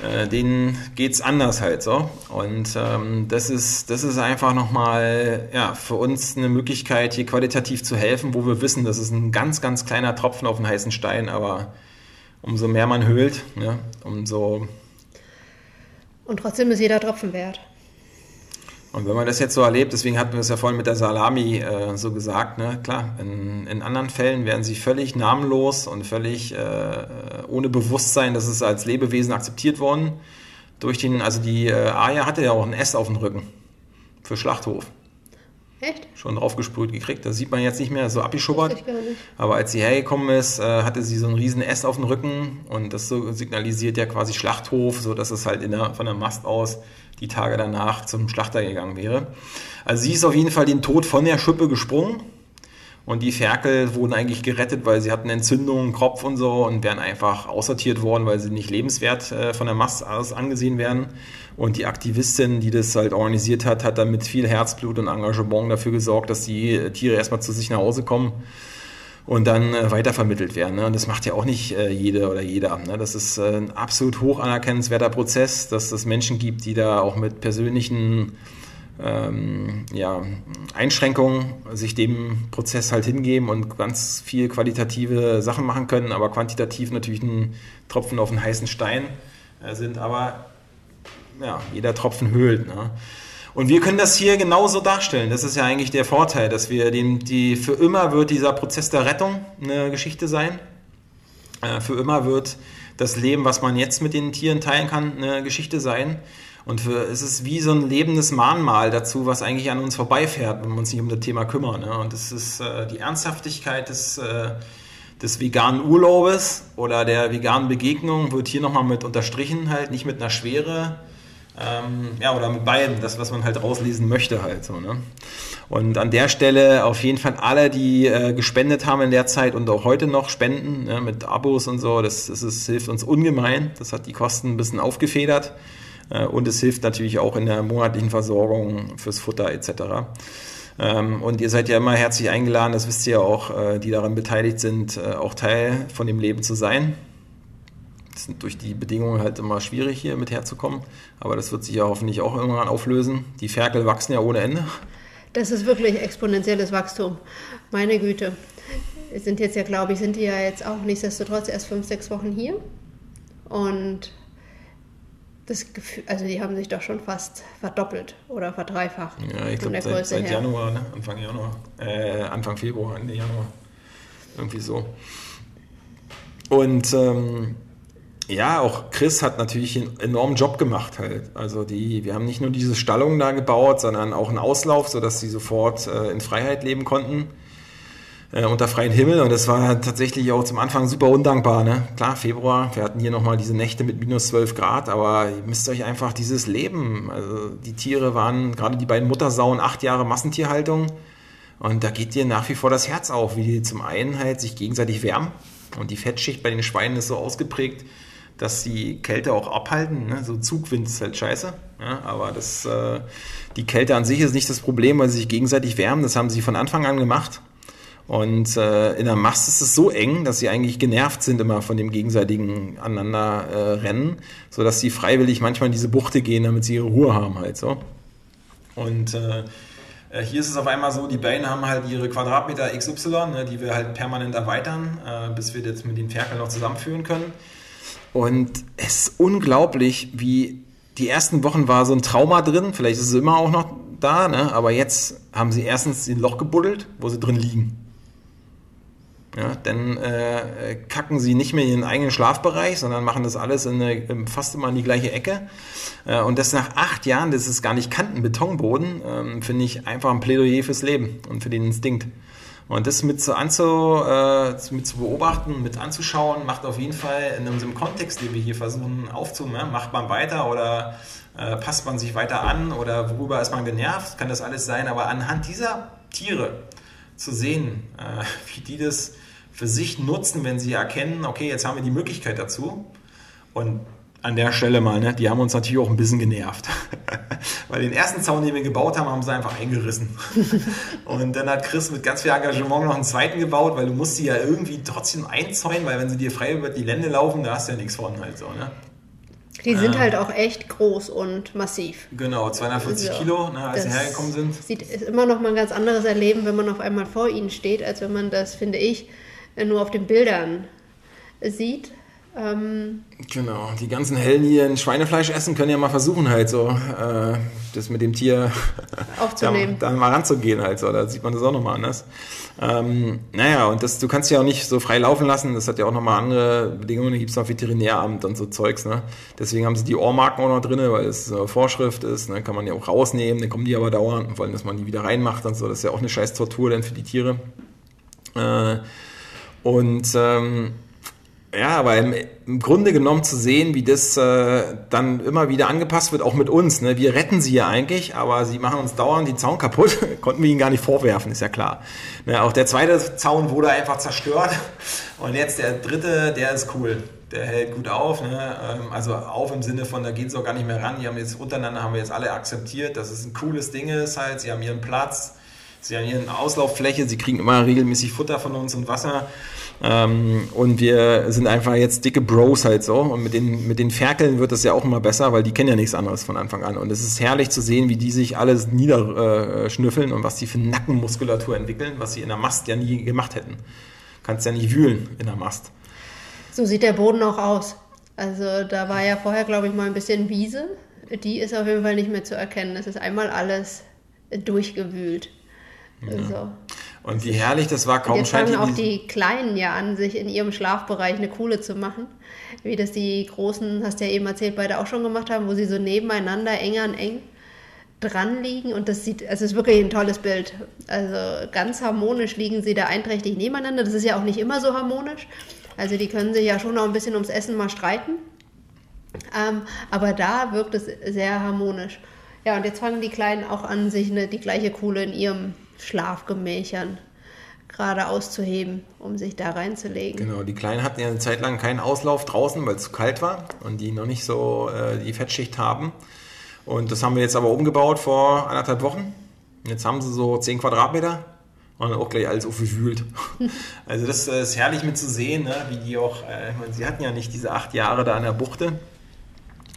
äh, denen geht es anders halt so. Und ähm, das, ist, das ist einfach nochmal ja, für uns eine Möglichkeit, hier qualitativ zu helfen, wo wir wissen, das ist ein ganz, ganz kleiner Tropfen auf den heißen Stein, aber umso mehr man höhlt, ja, umso... Und trotzdem ist jeder Tropfen wert. Und wenn man das jetzt so erlebt, deswegen hatten wir es ja vorhin mit der Salami äh, so gesagt, ne? klar, in, in anderen Fällen werden sie völlig namenlos und völlig äh, ohne Bewusstsein, dass es als Lebewesen akzeptiert worden. Durch den, also die äh, Aya hatte ja auch ein S auf dem Rücken für Schlachthof. Echt? Schon draufgesprüht gekriegt. Das sieht man jetzt nicht mehr so abgeschubbert. Aber als sie hergekommen ist, äh, hatte sie so einen riesen S auf dem Rücken und das so signalisiert ja quasi Schlachthof, so dass es halt der, von der Mast aus die Tage danach zum Schlachter gegangen wäre. Also sie ist auf jeden Fall den Tod von der Schippe gesprungen. Und die Ferkel wurden eigentlich gerettet, weil sie hatten Entzündungen, Kopf und so und wären einfach aussortiert worden, weil sie nicht lebenswert äh, von der Mast aus angesehen werden. Und die Aktivistin, die das halt organisiert hat, hat dann mit viel Herzblut und Engagement dafür gesorgt, dass die Tiere erstmal zu sich nach Hause kommen und dann äh, weitervermittelt werden. Ne? Und das macht ja auch nicht äh, jede oder jeder. Ne? Das ist ein absolut hoch anerkennenswerter Prozess, dass es Menschen gibt, die da auch mit persönlichen ähm, ja, Einschränkungen sich dem Prozess halt hingeben und ganz viel qualitative Sachen machen können, aber quantitativ natürlich ein Tropfen auf den heißen Stein äh, sind. Aber ja, jeder Tropfen höhlt. Ne? Und wir können das hier genauso darstellen. Das ist ja eigentlich der Vorteil, dass wir den, die, für immer wird dieser Prozess der Rettung eine Geschichte sein. Äh, für immer wird das Leben, was man jetzt mit den Tieren teilen kann, eine Geschichte sein. Und für, es ist wie so ein lebendes Mahnmal dazu, was eigentlich an uns vorbeifährt, wenn wir uns nicht um das Thema kümmern. Ne? Und das ist äh, die Ernsthaftigkeit des, äh, des veganen Urlaubes oder der veganen Begegnung wird hier nochmal mit unterstrichen, halt nicht mit einer Schwere, ähm, ja, oder mit beiden, das, was man halt rauslesen möchte halt so. Ne? Und an der Stelle auf jeden Fall alle, die äh, gespendet haben in der Zeit und auch heute noch spenden, ne, mit Abos und so, das, das, das, hilft uns ungemein. Das hat die Kosten ein bisschen aufgefedert. Äh, und es hilft natürlich auch in der monatlichen Versorgung fürs Futter etc. Ähm, und ihr seid ja immer herzlich eingeladen, das wisst ihr ja auch, äh, die daran beteiligt sind, äh, auch Teil von dem Leben zu sein sind durch die Bedingungen halt immer schwierig hier mit herzukommen. Aber das wird sich ja hoffentlich auch irgendwann auflösen. Die Ferkel wachsen ja ohne Ende. Das ist wirklich exponentielles Wachstum. Meine Güte. Sind jetzt ja, glaube ich, sind die ja jetzt auch nichtsdestotrotz erst fünf, sechs Wochen hier. Und das Gefühl, also die haben sich doch schon fast verdoppelt oder verdreifacht. Ja, ich glaube seit, seit Januar, ne? Anfang Januar, äh, Anfang Februar, Ende Januar. Irgendwie so. Und ähm, ja, auch Chris hat natürlich einen enormen Job gemacht halt. Also die, wir haben nicht nur diese Stallung da gebaut, sondern auch einen Auslauf, sodass sie sofort äh, in Freiheit leben konnten. Äh, unter freiem Himmel und das war tatsächlich auch zum Anfang super undankbar. Ne? Klar, Februar, wir hatten hier nochmal diese Nächte mit minus 12 Grad, aber ihr müsst euch einfach dieses Leben, also die Tiere waren, gerade die beiden Muttersauen, acht Jahre Massentierhaltung und da geht dir nach wie vor das Herz auf, wie die zum einen halt sich gegenseitig wärmen und die Fettschicht bei den Schweinen ist so ausgeprägt, dass die Kälte auch abhalten. Ne? So Zugwind ist halt scheiße. Ja? Aber das, äh, die Kälte an sich ist nicht das Problem, weil sie sich gegenseitig wärmen. Das haben sie von Anfang an gemacht. Und äh, in der Mast ist es so eng, dass sie eigentlich genervt sind immer von dem gegenseitigen aneinander äh, sodass sie freiwillig manchmal in diese Buchte gehen, damit sie ihre Ruhe haben halt so. Und äh, äh, hier ist es auf einmal so, die beiden haben halt ihre Quadratmeter XY, ne, die wir halt permanent erweitern, äh, bis wir das mit den Ferkeln noch zusammenführen können. Und es ist unglaublich, wie die ersten Wochen war so ein Trauma drin, vielleicht ist es immer auch noch da, ne? aber jetzt haben sie erstens ein Loch gebuddelt, wo sie drin liegen. Ja, dann äh, kacken sie nicht mehr in ihren eigenen Schlafbereich, sondern machen das alles in eine, fast immer in die gleiche Ecke. Äh, und das nach acht Jahren, das ist gar nicht Kantenbetonboden, ähm, finde ich einfach ein Plädoyer fürs Leben und für den Instinkt. Und das mit, so anzu, äh, mit zu beobachten, mit anzuschauen, macht auf jeden Fall in unserem Kontext, den wir hier versuchen aufzumachen, macht man weiter oder äh, passt man sich weiter an oder worüber ist man genervt, kann das alles sein. Aber anhand dieser Tiere zu sehen, äh, wie die das für sich nutzen, wenn sie erkennen, okay, jetzt haben wir die Möglichkeit dazu. Und an der Stelle mal, ne, die haben uns natürlich auch ein bisschen genervt. Weil den ersten Zaun, den wir gebaut haben, haben sie einfach eingerissen. und dann hat Chris mit ganz viel Engagement noch einen zweiten gebaut, weil du musst sie ja irgendwie trotzdem einzäunen, weil wenn sie dir frei über die Lände laufen, da hast du ja nichts von halt so, ne? Die sind halt auch echt groß und massiv. Genau, 240 so. Kilo, ne, als sie hergekommen sind. Sieht, ist immer noch mal ein ganz anderes Erleben, wenn man auf einmal vor ihnen steht, als wenn man das, finde ich, nur auf den Bildern sieht. Ähm, genau, die ganzen Hellen, die ein Schweinefleisch essen, können ja mal versuchen, halt so äh, das mit dem Tier aufzunehmen. da, da, mal ranzugehen, halt so. Da sieht man das auch nochmal anders. Ähm, naja, und das, du kannst ja auch nicht so frei laufen lassen. Das hat ja auch nochmal andere Bedingungen. Da gibt es noch Veterinäramt und so Zeugs. Ne? Deswegen haben sie die Ohrmarken auch noch drin, weil es äh, Vorschrift ist. Ne? Kann man ja auch rausnehmen. Dann kommen die aber dauernd und wollen, dass man die wieder reinmacht und so. Das ist ja auch eine scheiß Tortur dann für die Tiere. Äh, und ähm, ja, aber im, im, Grunde genommen zu sehen, wie das äh, dann immer wieder angepasst wird, auch mit uns. Ne? Wir retten sie ja eigentlich, aber sie machen uns dauernd den Zaun kaputt. Konnten wir ihnen gar nicht vorwerfen, ist ja klar. Ne? Auch der zweite Zaun wurde einfach zerstört. Und jetzt der dritte, der ist cool. Der hält gut auf. Ne? Ähm, also auf im Sinne von, da geht es auch gar nicht mehr ran. Die haben jetzt untereinander haben wir jetzt alle akzeptiert, dass es ein cooles Ding ist halt. Sie haben ihren Platz. Sie haben hier eine Auslauffläche, sie kriegen immer regelmäßig Futter von uns und Wasser. Ähm, und wir sind einfach jetzt dicke Bros halt so. Und mit den, mit den Ferkeln wird das ja auch immer besser, weil die kennen ja nichts anderes von Anfang an. Und es ist herrlich zu sehen, wie die sich alles niederschnüffeln und was die für Nackenmuskulatur entwickeln, was sie in der Mast ja nie gemacht hätten. Kannst ja nicht wühlen in der Mast. So sieht der Boden auch aus. Also da war ja vorher, glaube ich, mal ein bisschen Wiese. Die ist auf jeden Fall nicht mehr zu erkennen. Es ist einmal alles durchgewühlt. Ja. So. Und wie herrlich das war, kaum scheint fangen auch die Kleinen ja an, sich in ihrem Schlafbereich eine Kuhle zu machen. Wie das die Großen, hast du ja eben erzählt, beide auch schon gemacht haben, wo sie so nebeneinander eng an eng dran liegen. Und das sieht, es ist wirklich ein tolles Bild. Also ganz harmonisch liegen sie da einträchtig nebeneinander. Das ist ja auch nicht immer so harmonisch. Also die können sich ja schon noch ein bisschen ums Essen mal streiten. Ähm, aber da wirkt es sehr harmonisch. Ja, und jetzt fangen die Kleinen auch an, sich eine, die gleiche Kuhle in ihrem Schlafgemächern gerade auszuheben, um sich da reinzulegen. Genau, die Kleinen hatten ja eine Zeit lang keinen Auslauf draußen, weil es zu kalt war und die noch nicht so äh, die Fettschicht haben. Und das haben wir jetzt aber umgebaut vor anderthalb Wochen. Jetzt haben sie so 10 Quadratmeter und auch gleich alles aufgewühlt. also das äh, ist herrlich mit zu sehen, ne? wie die auch, äh, meine, sie hatten ja nicht diese acht Jahre da an der Buchte.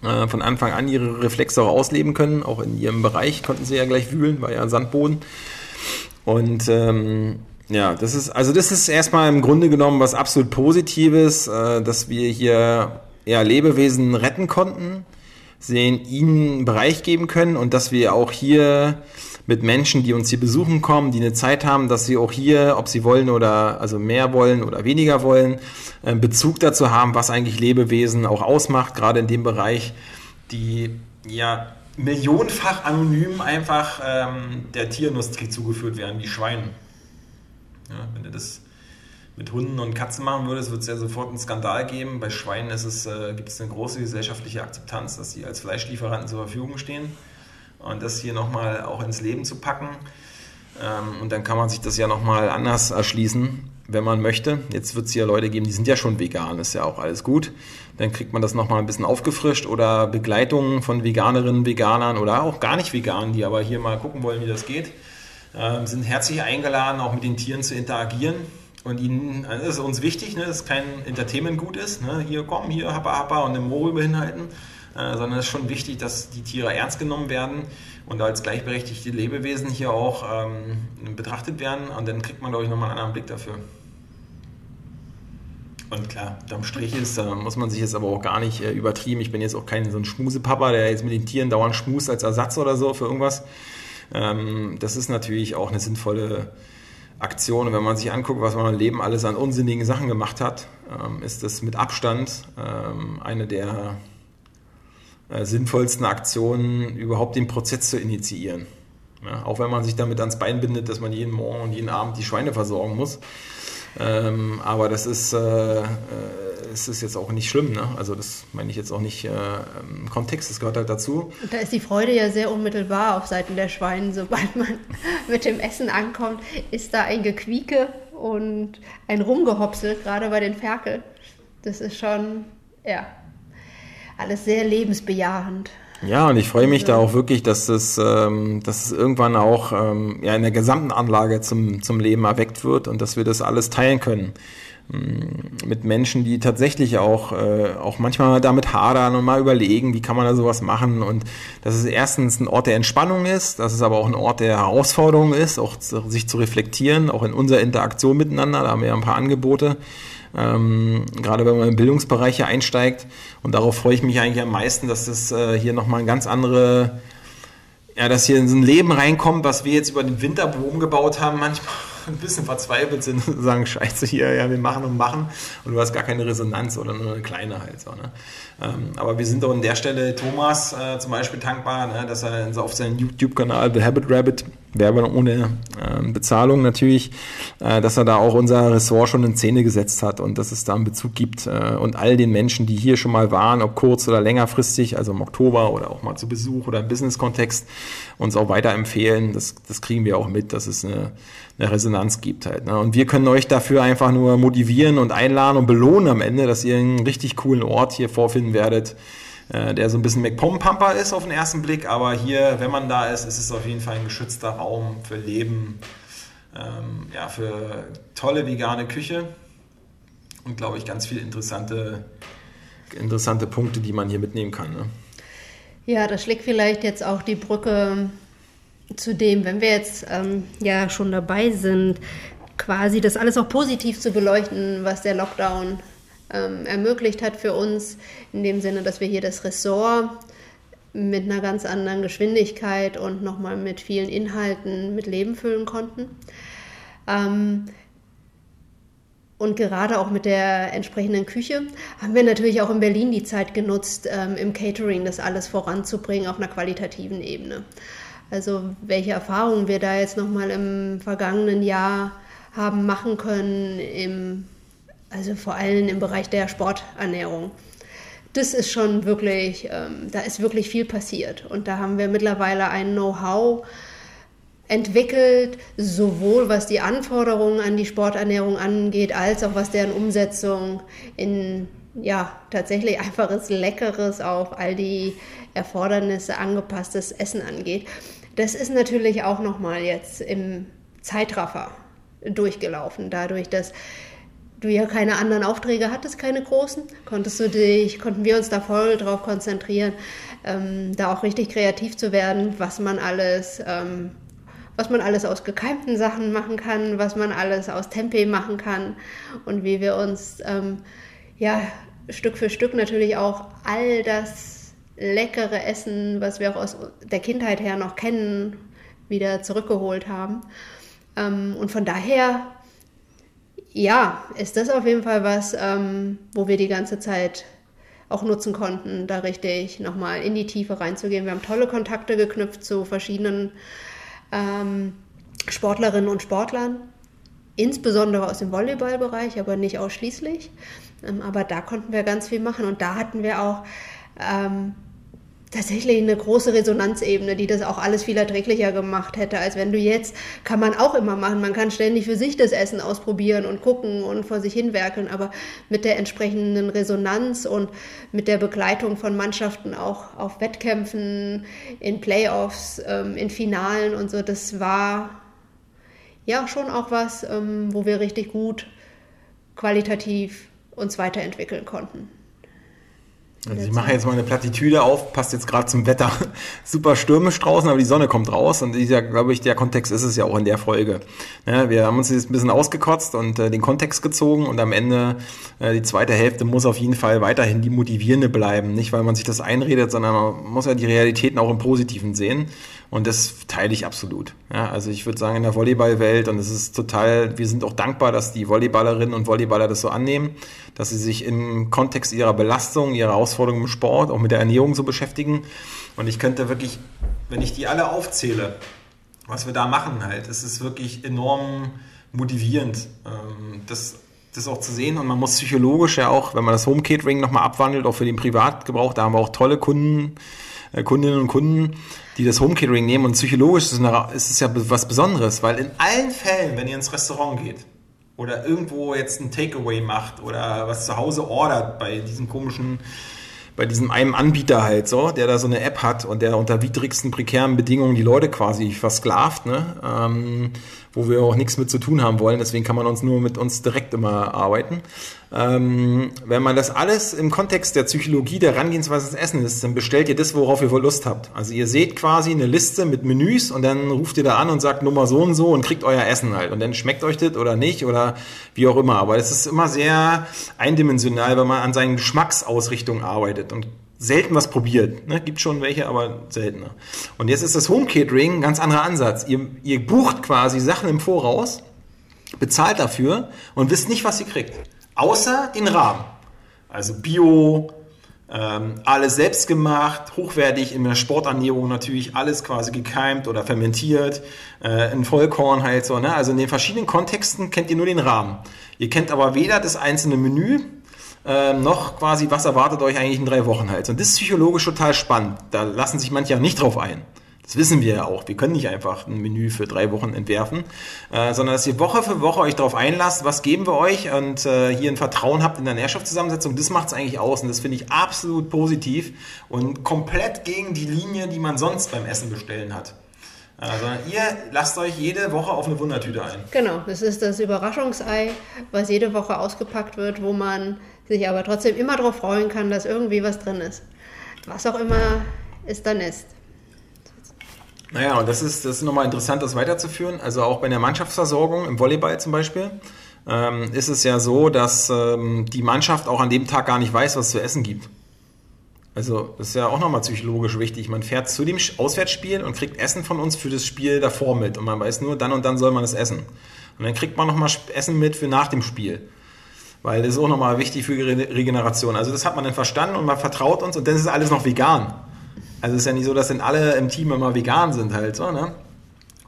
Äh, von Anfang an ihre Reflexe auch ausleben können. Auch in ihrem Bereich konnten sie ja gleich wühlen, war ja Sandboden. Und ähm, ja, das ist, also das ist erstmal im Grunde genommen was absolut Positives, äh, dass wir hier ja, Lebewesen retten konnten, sehen ihnen einen Bereich geben können und dass wir auch hier mit Menschen, die uns hier besuchen kommen, die eine Zeit haben, dass sie auch hier, ob sie wollen oder also mehr wollen oder weniger wollen, äh, Bezug dazu haben, was eigentlich Lebewesen auch ausmacht, gerade in dem Bereich, die ja millionenfach anonym einfach ähm, der Tierindustrie zugeführt werden, wie Schweine. Ja, wenn du das mit Hunden und Katzen machen würdest, wird es ja sofort einen Skandal geben. Bei Schweinen ist es, äh, gibt es eine große gesellschaftliche Akzeptanz, dass sie als Fleischlieferanten zur Verfügung stehen. Und das hier nochmal auch ins Leben zu packen. Ähm, und dann kann man sich das ja nochmal anders erschließen, wenn man möchte. Jetzt wird es ja Leute geben, die sind ja schon vegan, ist ja auch alles gut. Dann kriegt man das nochmal ein bisschen aufgefrischt oder Begleitungen von Veganerinnen, Veganern oder auch gar nicht vegan, die aber hier mal gucken wollen, wie das geht. ähm, sind herzlich eingeladen, auch mit den Tieren zu interagieren. Und ihnen, also das ist uns wichtig, ne, dass kein Entertainment gut ist. Ne, hier komm, hier happa happa und im Moor hinhalten. Äh, sondern es ist schon wichtig, dass die Tiere ernst genommen werden und als gleichberechtigte Lebewesen hier auch ähm, betrachtet werden. Und dann kriegt man, glaube ich, nochmal einen anderen Blick dafür. Und klar, am Strich ist, da muss man sich jetzt aber auch gar nicht äh, übertrieben. Ich bin jetzt auch kein so ein Schmusepapa, der jetzt mit den Tieren dauernd schmust als Ersatz oder so für irgendwas. Ähm, das ist natürlich auch eine sinnvolle Aktion. Und wenn man sich anguckt, was man im Leben alles an unsinnigen Sachen gemacht hat, ähm, ist das mit Abstand ähm, eine der äh, sinnvollsten Aktionen, überhaupt den Prozess zu initiieren. Ja, auch wenn man sich damit ans Bein bindet, dass man jeden Morgen und jeden Abend die Schweine versorgen muss. Ähm, aber das ist, äh, äh, ist, jetzt auch nicht schlimm. Ne? Also das meine ich jetzt auch nicht äh, im Kontext, das gehört halt dazu. Und da ist die Freude ja sehr unmittelbar auf Seiten der Schweine. Sobald man mit dem Essen ankommt, ist da ein Gequieke und ein Rumgehopsel, gerade bei den Ferkel. Das ist schon, ja, alles sehr lebensbejahend. Ja, und ich freue mich da auch wirklich, dass es, ähm, dass es irgendwann auch ähm, ja, in der gesamten Anlage zum, zum Leben erweckt wird und dass wir das alles teilen können mm, mit Menschen, die tatsächlich auch, äh, auch manchmal damit hadern und mal überlegen, wie kann man da sowas machen und dass es erstens ein Ort der Entspannung ist, dass es aber auch ein Ort der Herausforderung ist, auch sich zu reflektieren, auch in unserer Interaktion miteinander, da haben wir ja ein paar Angebote, ähm, gerade wenn man im Bildungsbereich hier einsteigt. Und darauf freue ich mich eigentlich am meisten, dass das äh, hier nochmal ein ganz andere, ja, dass hier in so ein Leben reinkommt, was wir jetzt über den Winterboom gebaut haben, manchmal ein bisschen verzweifelt sind und sagen, scheiße hier, ja, wir machen und machen und du hast gar keine Resonanz oder nur eine kleine halt so. Ne? Ähm, aber wir sind auch an der Stelle Thomas äh, zum Beispiel dankbar, ne, dass er auf seinen YouTube-Kanal The Habit Rabbit, Werbung ohne äh, Bezahlung natürlich, äh, dass er da auch unser Ressort schon in Szene gesetzt hat und dass es da einen Bezug gibt äh, und all den Menschen, die hier schon mal waren, ob kurz oder längerfristig, also im Oktober oder auch mal zu Besuch oder im Business-Kontext, uns auch weiterempfehlen. Das, das kriegen wir auch mit, dass es eine, eine Resonanz gibt halt. Ne? Und wir können euch dafür einfach nur motivieren und einladen und belohnen am Ende, dass ihr einen richtig coolen Ort hier vorfinden werdet, äh, der so ein bisschen McPom-Pamper ist auf den ersten Blick, aber hier, wenn man da ist, ist es auf jeden Fall ein geschützter Raum für Leben, ähm, ja, für tolle vegane Küche und glaube ich ganz viele interessante, interessante Punkte, die man hier mitnehmen kann. Ne? Ja, das schlägt vielleicht jetzt auch die Brücke zu dem, wenn wir jetzt ähm, ja schon dabei sind, quasi das alles auch positiv zu beleuchten, was der Lockdown ähm, ermöglicht hat für uns, in dem Sinne, dass wir hier das Ressort mit einer ganz anderen Geschwindigkeit und nochmal mit vielen Inhalten mit Leben füllen konnten. Ähm, und gerade auch mit der entsprechenden Küche haben wir natürlich auch in Berlin die Zeit genutzt, ähm, im Catering das alles voranzubringen auf einer qualitativen Ebene. Also welche Erfahrungen wir da jetzt nochmal im vergangenen Jahr haben machen können, im, also vor allem im Bereich der Sporternährung. Das ist schon wirklich, ähm, da ist wirklich viel passiert. Und da haben wir mittlerweile ein Know-how entwickelt, sowohl was die Anforderungen an die Sporternährung angeht, als auch was deren Umsetzung in ja, tatsächlich einfaches, leckeres auf all die Erfordernisse angepasstes Essen angeht. Das ist natürlich auch nochmal jetzt im Zeitraffer durchgelaufen, dadurch, dass du ja keine anderen Aufträge hattest, keine großen, konntest du dich, konnten wir uns da voll drauf konzentrieren, ähm, da auch richtig kreativ zu werden, was man alles, ähm, was man alles aus gekeimten Sachen machen kann, was man alles aus Tempeh machen kann und wie wir uns ähm, ja Stück für Stück natürlich auch all das leckere Essen, was wir auch aus der Kindheit her noch kennen, wieder zurückgeholt haben. Ähm, und von daher, ja, ist das auf jeden Fall was, ähm, wo wir die ganze Zeit auch nutzen konnten, da richtig nochmal in die Tiefe reinzugehen. Wir haben tolle Kontakte geknüpft zu verschiedenen ähm, Sportlerinnen und Sportlern, insbesondere aus dem Volleyballbereich, aber nicht ausschließlich. Aber da konnten wir ganz viel machen und da hatten wir auch ähm, tatsächlich eine große Resonanzebene, die das auch alles viel erträglicher gemacht hätte, als wenn du jetzt, kann man auch immer machen, man kann ständig für sich das Essen ausprobieren und gucken und vor sich hinwerkeln, aber mit der entsprechenden Resonanz und mit der Begleitung von Mannschaften auch auf Wettkämpfen, in Playoffs, ähm, in Finalen und so, das war ja schon auch was, ähm, wo wir richtig gut qualitativ uns weiterentwickeln konnten. Also ich mache jetzt mal eine Plattitüde auf, passt jetzt gerade zum Wetter. Super stürmisch draußen, aber die Sonne kommt raus und dieser, glaube ich, der Kontext ist es ja auch in der Folge. Ja, wir haben uns jetzt ein bisschen ausgekotzt und äh, den Kontext gezogen und am Ende äh, die zweite Hälfte muss auf jeden Fall weiterhin die motivierende bleiben. Nicht, weil man sich das einredet, sondern man muss ja die Realitäten auch im Positiven sehen. Und das teile ich absolut. Ja, also ich würde sagen, in der Volleyballwelt, und es ist total, wir sind auch dankbar, dass die Volleyballerinnen und Volleyballer das so annehmen, dass sie sich im Kontext ihrer Belastung, ihrer Herausforderungen im Sport, auch mit der Ernährung so beschäftigen. Und ich könnte wirklich, wenn ich die alle aufzähle, was wir da machen halt, es ist wirklich enorm motivierend, ähm, das, das auch zu sehen. Und man muss psychologisch ja auch, wenn man das Home Catering nochmal abwandelt, auch für den Privatgebrauch, da haben wir auch tolle Kunden, Kundinnen und Kunden, die das Home Catering nehmen. Und psychologisch ist es ja was Besonderes, weil in allen Fällen, wenn ihr ins Restaurant geht oder irgendwo jetzt ein Takeaway macht oder was zu Hause ordert bei diesen komischen bei diesem einen Anbieter halt so, der da so eine App hat und der unter widrigsten prekären Bedingungen die Leute quasi versklavt, ne? Ähm, wo wir auch nichts mit zu tun haben wollen. Deswegen kann man uns nur mit uns direkt immer arbeiten. Ähm, wenn man das alles im Kontext der Psychologie der Herangehensweise des Essen ist, dann bestellt ihr das, worauf ihr wohl Lust habt. Also ihr seht quasi eine Liste mit Menüs und dann ruft ihr da an und sagt Nummer so und so und kriegt euer Essen halt. Und dann schmeckt euch das oder nicht oder wie auch immer. Aber es ist immer sehr eindimensional, wenn man an seinen Geschmacksausrichtungen arbeitet und selten was probiert. Ne? Gibt schon welche, aber seltener. Und jetzt ist das Home Catering ein ganz anderer Ansatz. Ihr, ihr bucht quasi Sachen im Voraus, bezahlt dafür und wisst nicht, was ihr kriegt. Außer den Rahmen. Also Bio, ähm, alles selbst gemacht, hochwertig in der Sporternährung natürlich alles quasi gekeimt oder fermentiert, äh, in Vollkorn halt so. Ne? Also in den verschiedenen Kontexten kennt ihr nur den Rahmen. Ihr kennt aber weder das einzelne Menü, äh, noch quasi, was erwartet euch eigentlich in drei Wochen halt. Und das ist psychologisch total spannend. Da lassen sich manche ja nicht drauf ein. Das wissen wir ja auch. Wir können nicht einfach ein Menü für drei Wochen entwerfen, äh, sondern dass ihr Woche für Woche euch darauf einlasst, was geben wir euch und äh, hier ein Vertrauen habt in der Nährstoffzusammensetzung. Das macht es eigentlich aus und das finde ich absolut positiv und komplett gegen die Linie, die man sonst beim Essen bestellen hat. Also ihr lasst euch jede Woche auf eine Wundertüte ein. Genau, das ist das Überraschungsei, was jede Woche ausgepackt wird, wo man sich aber trotzdem immer darauf freuen kann, dass irgendwie was drin ist. Was auch immer es dann ist. Naja, und das ist, das ist nochmal interessant, das weiterzuführen. Also auch bei der Mannschaftsversorgung im Volleyball zum Beispiel ähm, ist es ja so, dass ähm, die Mannschaft auch an dem Tag gar nicht weiß, was es zu essen gibt. Also das ist ja auch nochmal psychologisch wichtig. Man fährt zu dem Auswärtsspiel und kriegt Essen von uns für das Spiel davor mit. Und man weiß nur, dann und dann soll man es essen. Und dann kriegt man nochmal Essen mit für nach dem Spiel. Weil das ist auch nochmal wichtig für die Regeneration. Also das hat man dann verstanden und man vertraut uns und dann ist alles noch vegan. Also es ist ja nicht so, dass dann alle im Team immer vegan sind halt so, ne?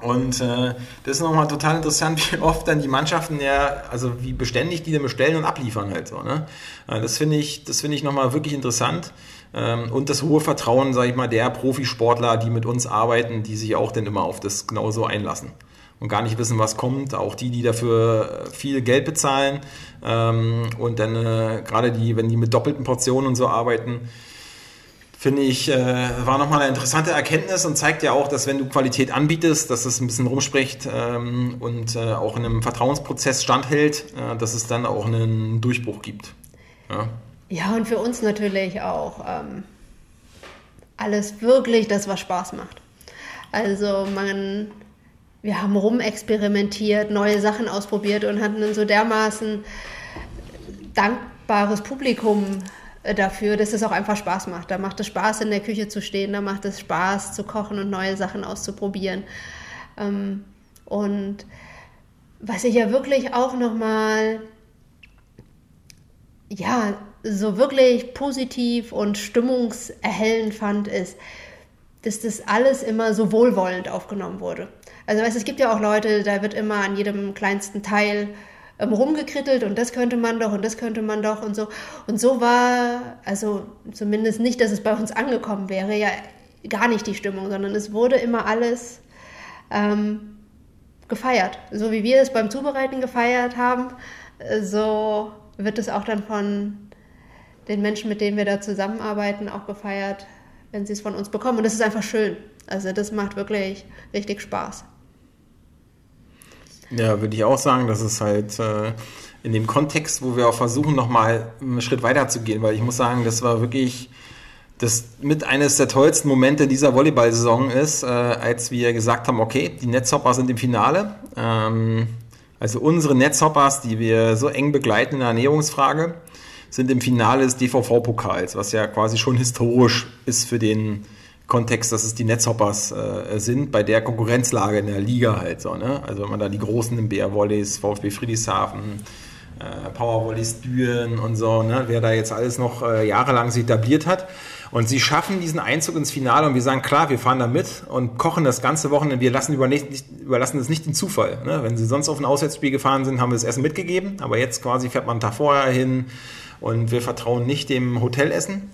Und äh, das ist nochmal total interessant, wie oft dann die Mannschaften ja, also wie beständig die dann bestellen und abliefern halt so. Ne? Äh, das finde ich, das ich nochmal wirklich interessant. Ähm, und das hohe Vertrauen, sage ich mal, der Profisportler, die mit uns arbeiten, die sich auch dann immer auf das genauso einlassen und gar nicht wissen, was kommt. Auch die, die dafür viel Geld bezahlen ähm, und dann äh, gerade die, wenn die mit doppelten Portionen und so arbeiten, finde ich, äh, war nochmal eine interessante Erkenntnis und zeigt ja auch, dass wenn du Qualität anbietest, dass es ein bisschen rumspricht ähm, und äh, auch in einem Vertrauensprozess standhält, äh, dass es dann auch einen Durchbruch gibt. Ja, ja und für uns natürlich auch ähm, alles wirklich das, was Spaß macht. Also man, wir haben rumexperimentiert, neue Sachen ausprobiert und hatten dann so dermaßen dankbares Publikum dafür, dass es auch einfach Spaß macht. Da macht es Spaß, in der Küche zu stehen, da macht es Spaß, zu kochen und neue Sachen auszuprobieren. Ähm, und was ich ja wirklich auch nochmal, ja, so wirklich positiv und stimmungserhellend fand, ist, dass das alles immer so wohlwollend aufgenommen wurde. Also weißt, es gibt ja auch Leute, da wird immer an jedem kleinsten Teil ähm, rumgekrittelt und das könnte man doch und das könnte man doch und so. Und so war, also zumindest nicht, dass es bei uns angekommen wäre, ja gar nicht die Stimmung, sondern es wurde immer alles ähm, gefeiert. So wie wir es beim Zubereiten gefeiert haben, äh, so wird es auch dann von den Menschen, mit denen wir da zusammenarbeiten, auch gefeiert, wenn sie es von uns bekommen. Und das ist einfach schön. Also das macht wirklich richtig Spaß. Ja, würde ich auch sagen, das ist halt äh, in dem Kontext, wo wir auch versuchen, nochmal einen Schritt weiter zu gehen, weil ich muss sagen, das war wirklich das mit eines der tollsten Momente dieser Volleyball-Saison ist, äh, als wir gesagt haben, okay, die Netzhopper sind im Finale. Ähm, also unsere Netzhoppers, die wir so eng begleiten in der Ernährungsfrage, sind im Finale des DVV-Pokals, was ja quasi schon historisch ist für den Kontext, dass es die Netzhoppers äh, sind, bei der Konkurrenzlage in der Liga halt so. Ne? Also wenn man da die Großen im BR Volleys, VfB Friedrichshafen, äh, Powervolleys Düren und so, ne? wer da jetzt alles noch äh, jahrelang sich etabliert hat. Und sie schaffen diesen Einzug ins Finale und wir sagen, klar, wir fahren da mit und kochen das ganze Wochenende. Wir lassen über nicht, überlassen es nicht den Zufall. Ne? Wenn sie sonst auf ein Auswärtsspiel gefahren sind, haben wir das Essen mitgegeben, aber jetzt quasi fährt man einen Tag vorher hin und wir vertrauen nicht dem Hotelessen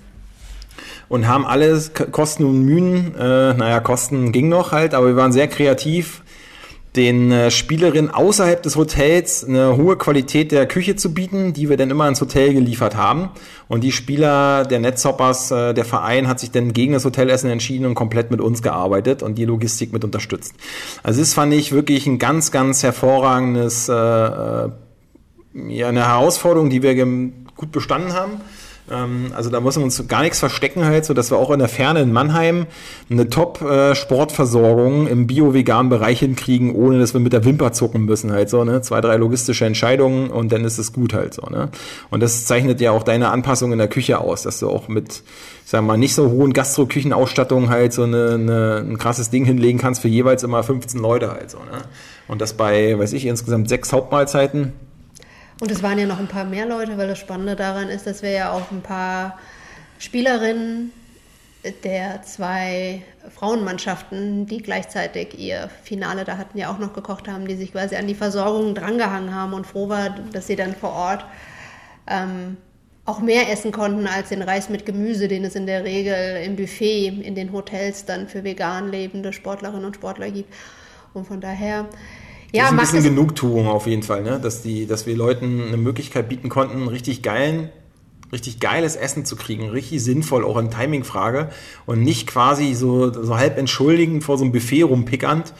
und haben alles Kosten und Mühen, äh, naja, Kosten ging noch halt, aber wir waren sehr kreativ, den äh, Spielerinnen außerhalb des Hotels eine hohe Qualität der Küche zu bieten, die wir dann immer ins Hotel geliefert haben. Und die Spieler der Netzhoppers, äh, der Verein, hat sich dann gegen das Hotelessen entschieden und komplett mit uns gearbeitet und die Logistik mit unterstützt. Also das fand ich wirklich ein ganz, ganz hervorragendes, äh, äh ja, eine Herausforderung, die wir gut bestanden haben. Ähm, also da muss man uns gar nichts verstecken halt, so dass wir auch in der Ferne in Mannheim eine Top-Sportversorgung im bio-veganen Bereich hinkriegen, ohne dass wir mit der Wimper zucken müssen halt so, ne? Zwei, drei logistische Entscheidungen und dann ist es gut halt so, ne? Und das zeichnet ja auch deine Anpassung in der Küche aus, dass du auch mit, sagen wir mal, nicht so hohen Gastro-Küchenausstattungen halt so eine, eine, ein krasses Ding hinlegen kannst für jeweils immer 15 Leute halt so, ne? Und das bei, weiß ich, insgesamt sechs Hauptmahlzeiten und es waren ja noch ein paar mehr Leute, weil das Spannende daran ist, dass wir ja auch ein paar Spielerinnen der zwei Frauenmannschaften, die gleichzeitig ihr Finale da hatten, ja auch noch gekocht haben, die sich quasi an die Versorgung drangehangen haben und froh war, dass sie dann vor Ort ähm, auch mehr essen konnten als den Reis mit Gemüse, den es in der Regel im Buffet in den Hotels dann für vegan lebende Sportlerinnen und Sportler gibt. Und von daher ja, das ist ein bisschen Genugtuung auf jeden Fall, ne? dass, die, dass wir Leuten eine Möglichkeit bieten konnten, richtig geilen richtig geiles Essen zu kriegen, richtig sinnvoll, auch in Timing-Frage und nicht quasi so, so halb entschuldigend vor so einem Buffet rumpickernd,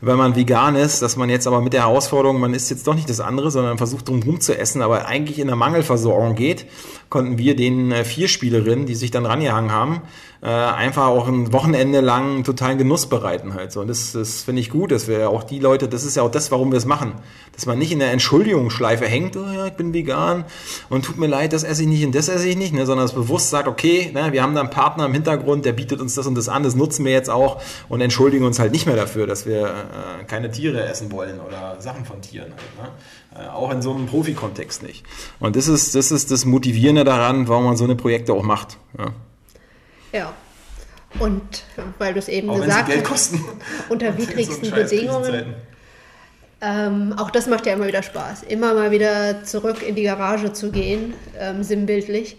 wenn man vegan ist, dass man jetzt aber mit der Herausforderung, man isst jetzt doch nicht das andere, sondern versucht drumherum zu essen, aber eigentlich in der Mangelversorgung geht, konnten wir den äh, vier Spielerinnen, die sich dann rangehangen haben, äh, einfach auch ein Wochenende lang totalen Genuss bereiten halt so. Und das, das finde ich gut, dass wir auch die Leute, das ist ja auch das, warum wir es machen. Dass man nicht in der Entschuldigungsschleife hängt, oh ja, ich bin vegan und tut mir leid, das esse ich nicht und das esse ich nicht, ne, sondern es bewusst sagt, okay, ne, wir haben da einen Partner im Hintergrund, der bietet uns das und das an, das nutzen wir jetzt auch und entschuldigen uns halt nicht mehr dafür, dass wir äh, keine Tiere essen wollen oder Sachen von Tieren halt. Ne? Äh, auch in so einem Profikontext nicht. Und das ist, das ist das Motivierende daran, warum man so eine Projekte auch macht. Ja. Ja. Und weil du es eben auch gesagt hast, unter widrigsten so Bedingungen. Ähm, auch das macht ja immer wieder Spaß. Immer mal wieder zurück in die Garage zu gehen, ähm, sinnbildlich.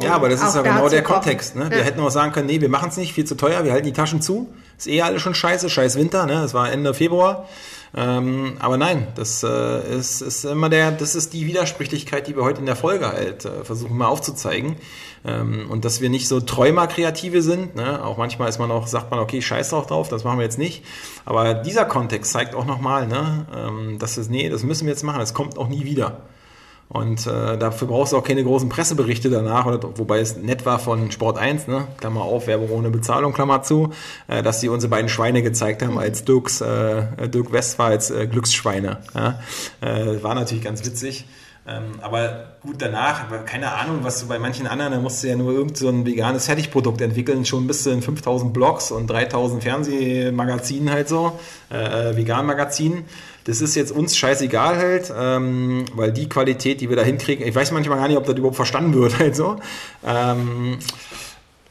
Ja, aber das ist ja genau der Kontext. Ne? Wir hätten auch sagen können, nee, wir machen es nicht, viel zu teuer, wir halten die Taschen zu. Ist eh alles schon scheiße, scheiß Winter, ne? Das war Ende Februar. Ähm, aber nein, das äh, ist, ist immer der, das ist die Widersprüchlichkeit, die wir heute in der Folge halt äh, versuchen mal aufzuzeigen. Ähm, und dass wir nicht so Träumer-Kreative sind. Ne? Auch manchmal ist man auch, sagt man, okay, scheiß auch drauf, das machen wir jetzt nicht. Aber dieser Kontext zeigt auch nochmal, ne, ähm, dass es, nee, das müssen wir jetzt machen, das kommt auch nie wieder. Und äh, dafür brauchst du auch keine großen Presseberichte danach, oder, wobei es nett war von Sport 1, ne? Klammer auf, Werbung ohne Bezahlung, Klammer zu, äh, dass sie unsere beiden Schweine gezeigt haben als Dirks, äh, Dirk West war als äh, Glücksschweine. Ja? Äh, war natürlich ganz witzig. Ähm, aber gut, danach, keine Ahnung, was du bei manchen anderen, da musst du ja nur irgend so ein veganes Fertigprodukt entwickeln, schon bis zu in 5000 Blogs und 3000 Fernsehmagazinen halt so, äh, äh Vegan-Magazinen. Das ist jetzt uns scheißegal halt, ähm, weil die Qualität, die wir da hinkriegen, ich weiß manchmal gar nicht, ob das überhaupt verstanden wird halt so. Ähm,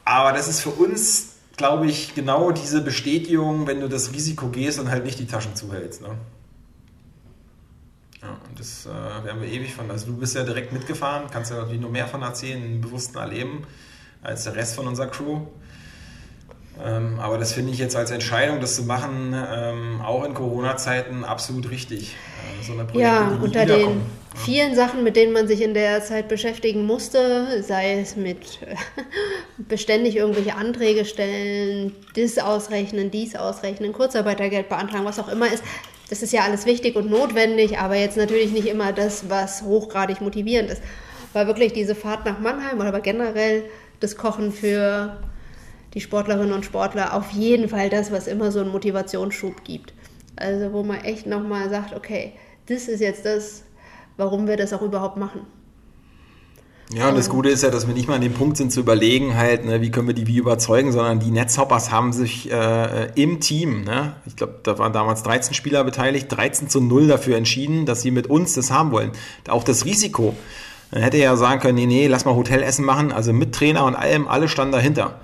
aber das ist für uns, glaube ich, genau diese Bestätigung, wenn du das Risiko gehst und halt nicht die Taschen zuhältst. Ne? Ja, und das äh, werden wir ewig von. Also du bist ja direkt mitgefahren, kannst ja natürlich noch mehr von erzählen, im bewussten Erleben, als der Rest von unserer Crew. Ähm, aber das finde ich jetzt als Entscheidung, das zu machen, ähm, auch in Corona-Zeiten absolut richtig. Äh, so Projekte, ja, unter den ja. vielen Sachen, mit denen man sich in der Zeit beschäftigen musste, sei es mit beständig irgendwelche Anträge stellen, das ausrechnen, dies ausrechnen, Kurzarbeitergeld beantragen, was auch immer ist, das ist ja alles wichtig und notwendig, aber jetzt natürlich nicht immer das, was hochgradig motivierend ist. Weil wirklich diese Fahrt nach Mannheim oder aber generell das Kochen für die Sportlerinnen und Sportler auf jeden Fall das, was immer so einen Motivationsschub gibt. Also wo man echt nochmal sagt, okay, das ist jetzt das, warum wir das auch überhaupt machen. Ja, und das Gute ist ja, dass wir nicht mal an dem Punkt sind zu überlegen, halt, ne, wie können wir die wie überzeugen, sondern die Netzhoppers haben sich äh, im Team, ne, ich glaube, da waren damals 13 Spieler beteiligt, 13 zu 0 dafür entschieden, dass sie mit uns das haben wollen. Auch das Risiko. Man hätte ja sagen können, nee, nee, lass mal Hotelessen machen, also mit Trainer und allem, alle standen dahinter.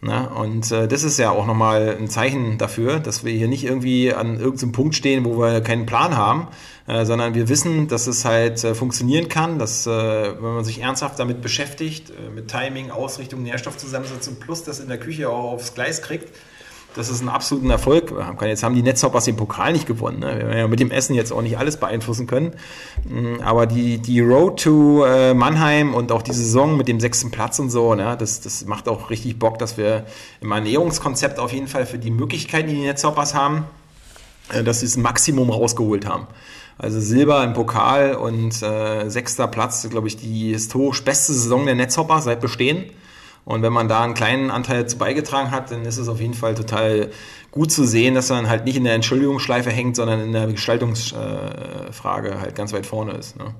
Ne? Und äh, das ist ja auch nochmal ein Zeichen dafür, dass wir hier nicht irgendwie an irgendeinem Punkt stehen, wo wir keinen Plan haben, äh, sondern wir wissen, dass es halt äh, funktionieren kann, dass äh, wenn man sich ernsthaft damit beschäftigt, äh, mit Timing, Ausrichtung, Nährstoffzusammensetzung, plus das in der Küche auch aufs Gleis kriegt, dass es einen absoluten Erfolg haben kann. Jetzt haben die Netzhoppers den Pokal nicht gewonnen. Ne? Wir haben ja mit dem Essen jetzt auch nicht alles beeinflussen können. Mm, aber die, die Road to äh, Mannheim und auch die Saison mit dem sechsten Platz und so, ne? das, das macht auch richtig Bock, dass wir im Ernährungskonzept auf jeden Fall für die Möglichkeiten, die die Netzhoppers haben, äh, dass sie das Maximum rausgeholt haben. Also Silber im Pokal und äh, sechster Platz, glaube ich, die historisch beste Saison der Netzhopper seit Bestehen. Und wenn man da einen kleinen Anteil dazu beigetragen hat, dann ist es auf jeden Fall total gut zu sehen, dass man halt nicht in der Entschuldigungsschleife hängt, sondern in der Gestaltungsfrage halt ganz weit vorne ist. Ne?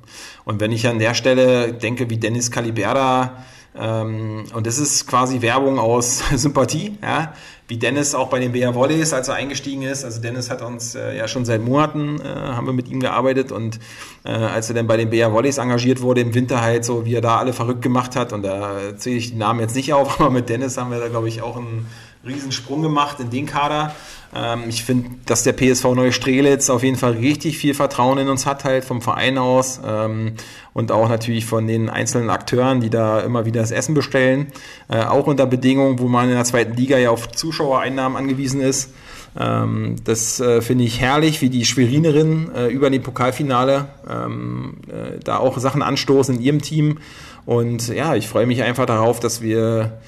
Und wenn ich an der Stelle denke, wie Dennis Caliberda, und das ist quasi Werbung aus Sympathie, ja, wie Dennis auch bei den BR Volleys, als er eingestiegen ist. Also Dennis hat uns äh, ja schon seit Monaten, äh, haben wir mit ihm gearbeitet und äh, als er dann bei den BR Volleys engagiert wurde im Winter halt so, wie er da alle verrückt gemacht hat und da zähle ich die Namen jetzt nicht auf, aber mit Dennis haben wir da glaube ich auch einen Riesensprung gemacht in den Kader. Ähm, ich finde, dass der PSV Neustrelitz auf jeden Fall richtig viel Vertrauen in uns hat, halt vom Verein aus ähm, und auch natürlich von den einzelnen Akteuren, die da immer wieder das Essen bestellen. Äh, auch unter Bedingungen, wo man in der zweiten Liga ja auf Zuschauereinnahmen angewiesen ist. Ähm, das äh, finde ich herrlich, wie die Schwerinerin äh, über den Pokalfinale ähm, äh, da auch Sachen anstoßen in ihrem Team. Und ja, ich freue mich einfach darauf, dass wir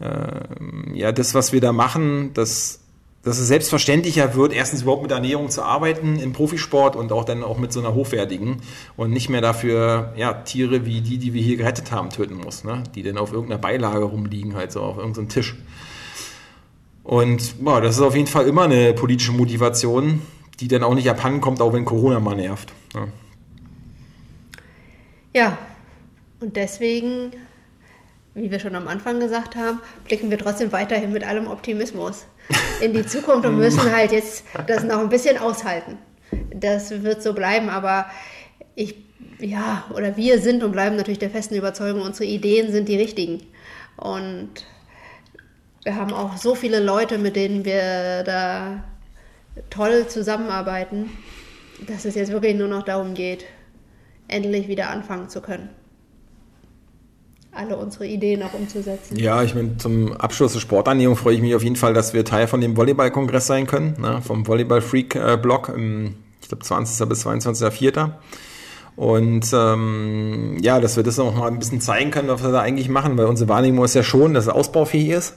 ja das, was wir da machen, das dass es selbstverständlicher wird, erstens überhaupt mit Ernährung zu arbeiten im Profisport und auch dann auch mit so einer hochwertigen und nicht mehr dafür ja, Tiere wie die, die wir hier gerettet haben, töten muss, ne? die dann auf irgendeiner Beilage rumliegen, halt so auf irgendeinem Tisch. Und boah, das ist auf jeden Fall immer eine politische Motivation, die dann auch nicht abhanden kommt, auch wenn Corona mal nervt. Ne? Ja, und deswegen wie wir schon am Anfang gesagt haben, blicken wir trotzdem weiterhin mit allem Optimismus in die Zukunft und müssen halt jetzt das noch ein bisschen aushalten. Das wird so bleiben, aber ich, ja, oder wir sind und bleiben natürlich der festen Überzeugung, unsere Ideen sind die richtigen. Und wir haben auch so viele Leute, mit denen wir da toll zusammenarbeiten, dass es jetzt wirklich nur noch darum geht, endlich wieder anfangen zu können alle unsere Ideen auch umzusetzen. Ja, ich meine, zum Abschluss der Sporternährung freue ich mich auf jeden Fall, dass wir Teil von dem Volleyball-Kongress sein können, ne, vom Volleyball-Freak-Blog im, ich glaube, 20. bis 22.04. Und ähm, ja, dass wir das noch mal ein bisschen zeigen können, was wir da eigentlich machen, weil unsere Wahrnehmung ist ja schon, dass es ausbaufähig ist.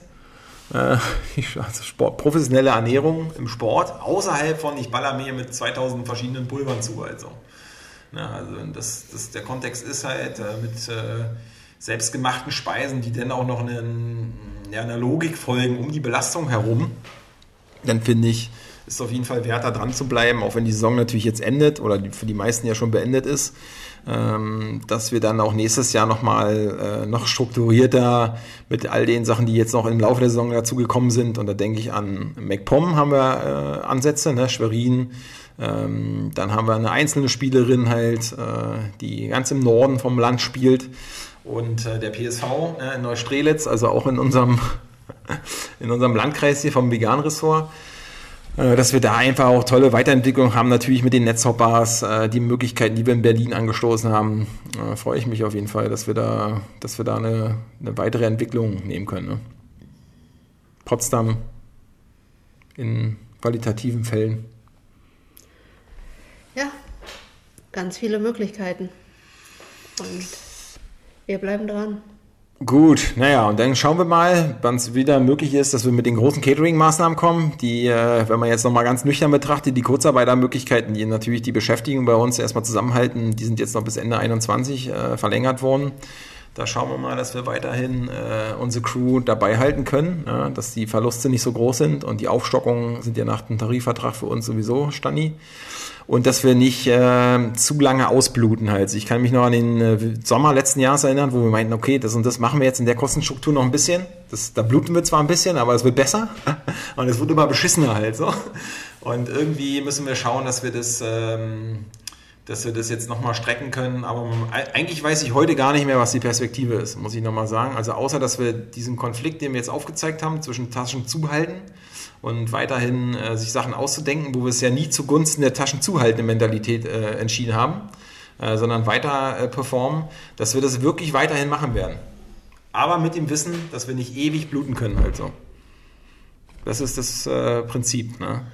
Äh, also Sport, professionelle Ernährung im Sport, außerhalb von ich baller mir mit 2000 verschiedenen Pulvern zu. Also, ja, also das, das, der Kontext ist halt äh, mit äh, selbstgemachten Speisen, die dann auch noch einen, ja, einer Logik folgen um die Belastung herum, dann finde ich, ist auf jeden Fall wert, da dran zu bleiben, auch wenn die Saison natürlich jetzt endet oder für die meisten ja schon beendet ist, ähm, dass wir dann auch nächstes Jahr nochmal äh, noch strukturierter mit all den Sachen, die jetzt noch im Laufe der Saison dazu gekommen sind, und da denke ich an MacPom haben wir äh, Ansätze, ne, Schwerin, ähm, dann haben wir eine einzelne Spielerin halt, äh, die ganz im Norden vom Land spielt, und äh, der PSV äh, in Neustrelitz, also auch in unserem, in unserem Landkreis hier vom Vegan-Ressort, äh, dass wir da einfach auch tolle Weiterentwicklungen haben. Natürlich mit den Netzhoppers, äh, die Möglichkeiten, die wir in Berlin angestoßen haben, äh, freue ich mich auf jeden Fall, dass wir da, dass wir da eine, eine weitere Entwicklung nehmen können. Ne? Potsdam in qualitativen Fällen. Ja, ganz viele Möglichkeiten. Und wir bleiben dran. Gut, naja, und dann schauen wir mal, wann es wieder möglich ist, dass wir mit den großen Catering-Maßnahmen kommen, die, äh, wenn man jetzt nochmal ganz nüchtern betrachtet, die Kurzarbeitermöglichkeiten, die natürlich die Beschäftigung bei uns erstmal zusammenhalten, die sind jetzt noch bis Ende 21 äh, verlängert worden. Da schauen wir mal, dass wir weiterhin äh, unsere Crew dabei halten können, ja, dass die Verluste nicht so groß sind und die Aufstockungen sind ja nach dem Tarifvertrag für uns sowieso, Stani. Und dass wir nicht äh, zu lange ausbluten halt. Ich kann mich noch an den äh, Sommer letzten Jahres erinnern, wo wir meinten, okay, das und das machen wir jetzt in der Kostenstruktur noch ein bisschen. Das, da bluten wir zwar ein bisschen, aber es wird besser. Und es wird immer beschissener halt so. Und irgendwie müssen wir schauen, dass wir das... Ähm, dass wir das jetzt nochmal strecken können. Aber eigentlich weiß ich heute gar nicht mehr, was die Perspektive ist, muss ich nochmal sagen. Also außer, dass wir diesen Konflikt, den wir jetzt aufgezeigt haben, zwischen Taschen zuhalten und weiterhin äh, sich Sachen auszudenken, wo wir es ja nie zugunsten der Taschenzuhaltende Mentalität äh, entschieden haben, äh, sondern weiter äh, performen, dass wir das wirklich weiterhin machen werden. Aber mit dem Wissen, dass wir nicht ewig bluten können, also. Das ist das äh, Prinzip. Ne?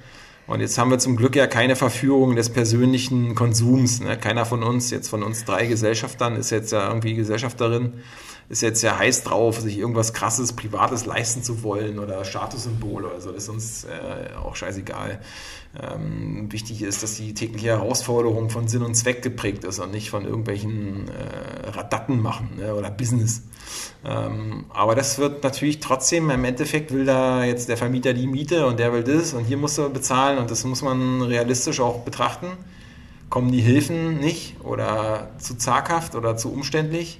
Und jetzt haben wir zum Glück ja keine Verführung des persönlichen Konsums. Ne? Keiner von uns, jetzt von uns drei Gesellschaftern, ist jetzt ja irgendwie Gesellschafterin, ist jetzt ja heiß drauf, sich irgendwas krasses, privates leisten zu wollen oder Statussymbol oder so. Das ist uns äh, auch scheißegal. Ähm, wichtig ist, dass die tägliche Herausforderung von Sinn und Zweck geprägt ist und nicht von irgendwelchen äh, Radatten machen ne? oder Business. Ähm, aber das wird natürlich trotzdem, im Endeffekt will da jetzt der Vermieter die Miete und der will das und hier muss er bezahlen und das muss man realistisch auch betrachten. Kommen die Hilfen nicht oder zu zaghaft oder zu umständlich,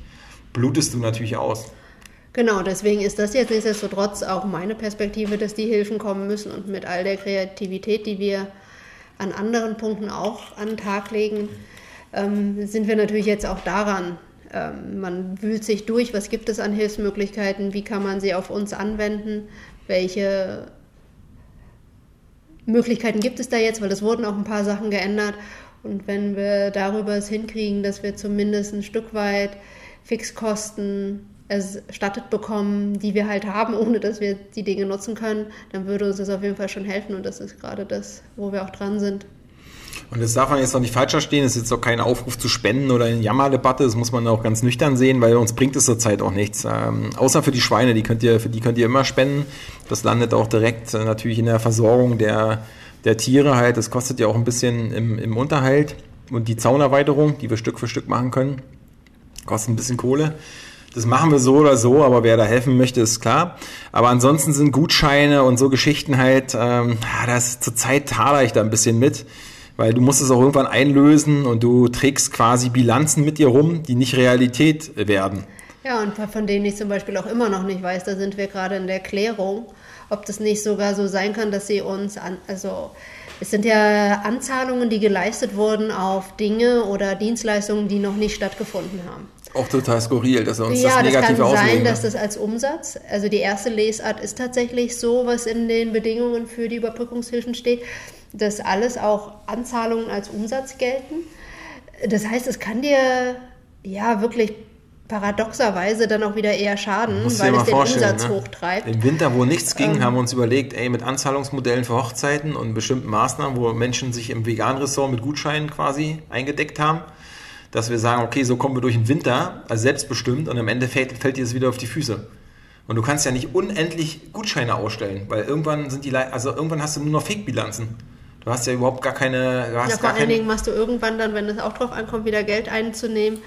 blutest du natürlich aus. Genau, deswegen ist das jetzt nichtsdestotrotz auch meine Perspektive, dass die Hilfen kommen müssen und mit all der Kreativität, die wir an anderen Punkten auch an den Tag legen, ähm, sind wir natürlich jetzt auch daran. Ähm, man wühlt sich durch, was gibt es an Hilfsmöglichkeiten, wie kann man sie auf uns anwenden, welche Möglichkeiten gibt es da jetzt, weil es wurden auch ein paar Sachen geändert. Und wenn wir darüber es hinkriegen, dass wir zumindest ein Stück weit Fixkosten erstattet bekommen, die wir halt haben, ohne dass wir die Dinge nutzen können, dann würde uns das auf jeden Fall schon helfen und das ist gerade das, wo wir auch dran sind. Und das darf man jetzt noch nicht falsch verstehen, es ist jetzt auch kein Aufruf zu spenden oder eine Jammerdebatte, das muss man auch ganz nüchtern sehen, weil uns bringt es zurzeit auch nichts. Ähm, außer für die Schweine, die könnt ihr, für die könnt ihr immer spenden. Das landet auch direkt äh, natürlich in der Versorgung der, der Tiere halt. Das kostet ja auch ein bisschen im, im Unterhalt. Und die Zaunerweiterung, die wir Stück für Stück machen können, kostet ein bisschen Kohle. Das machen wir so oder so, aber wer da helfen möchte, ist klar. Aber ansonsten sind Gutscheine und so Geschichten halt, ähm, das zurzeit taler ich da ein bisschen mit, weil du musst es auch irgendwann einlösen und du trägst quasi Bilanzen mit dir rum, die nicht Realität werden. Ja, und von denen ich zum Beispiel auch immer noch nicht weiß, da sind wir gerade in der Klärung, ob das nicht sogar so sein kann, dass sie uns an, also es sind ja Anzahlungen, die geleistet wurden auf Dinge oder Dienstleistungen, die noch nicht stattgefunden haben. Auch total skurril, dass er uns ja, das negativ Ja, das kann auslegen, sein, dass das als Umsatz, also die erste Lesart ist tatsächlich so, was in den Bedingungen für die Überbrückungshilfen steht, dass alles auch Anzahlungen als Umsatz gelten. Das heißt, es kann dir ja wirklich paradoxerweise dann auch wieder eher schaden, weil es den Umsatz ne? hochtreibt. Im Winter, wo nichts ging, ähm, haben wir uns überlegt, ey, mit Anzahlungsmodellen für Hochzeiten und bestimmten Maßnahmen, wo Menschen sich im Vegan-Ressort mit Gutscheinen quasi eingedeckt haben, dass wir sagen, okay, so kommen wir durch den Winter, also selbstbestimmt, und am Ende fällt, dir das wieder auf die Füße. Und du kannst ja nicht unendlich Gutscheine ausstellen, weil irgendwann sind die, also irgendwann hast du nur noch Fake-Bilanzen. Du hast ja überhaupt gar keine. Du hast ja, vor allen Dingen machst du irgendwann dann, wenn es auch drauf ankommt, wieder Geld einzunehmen,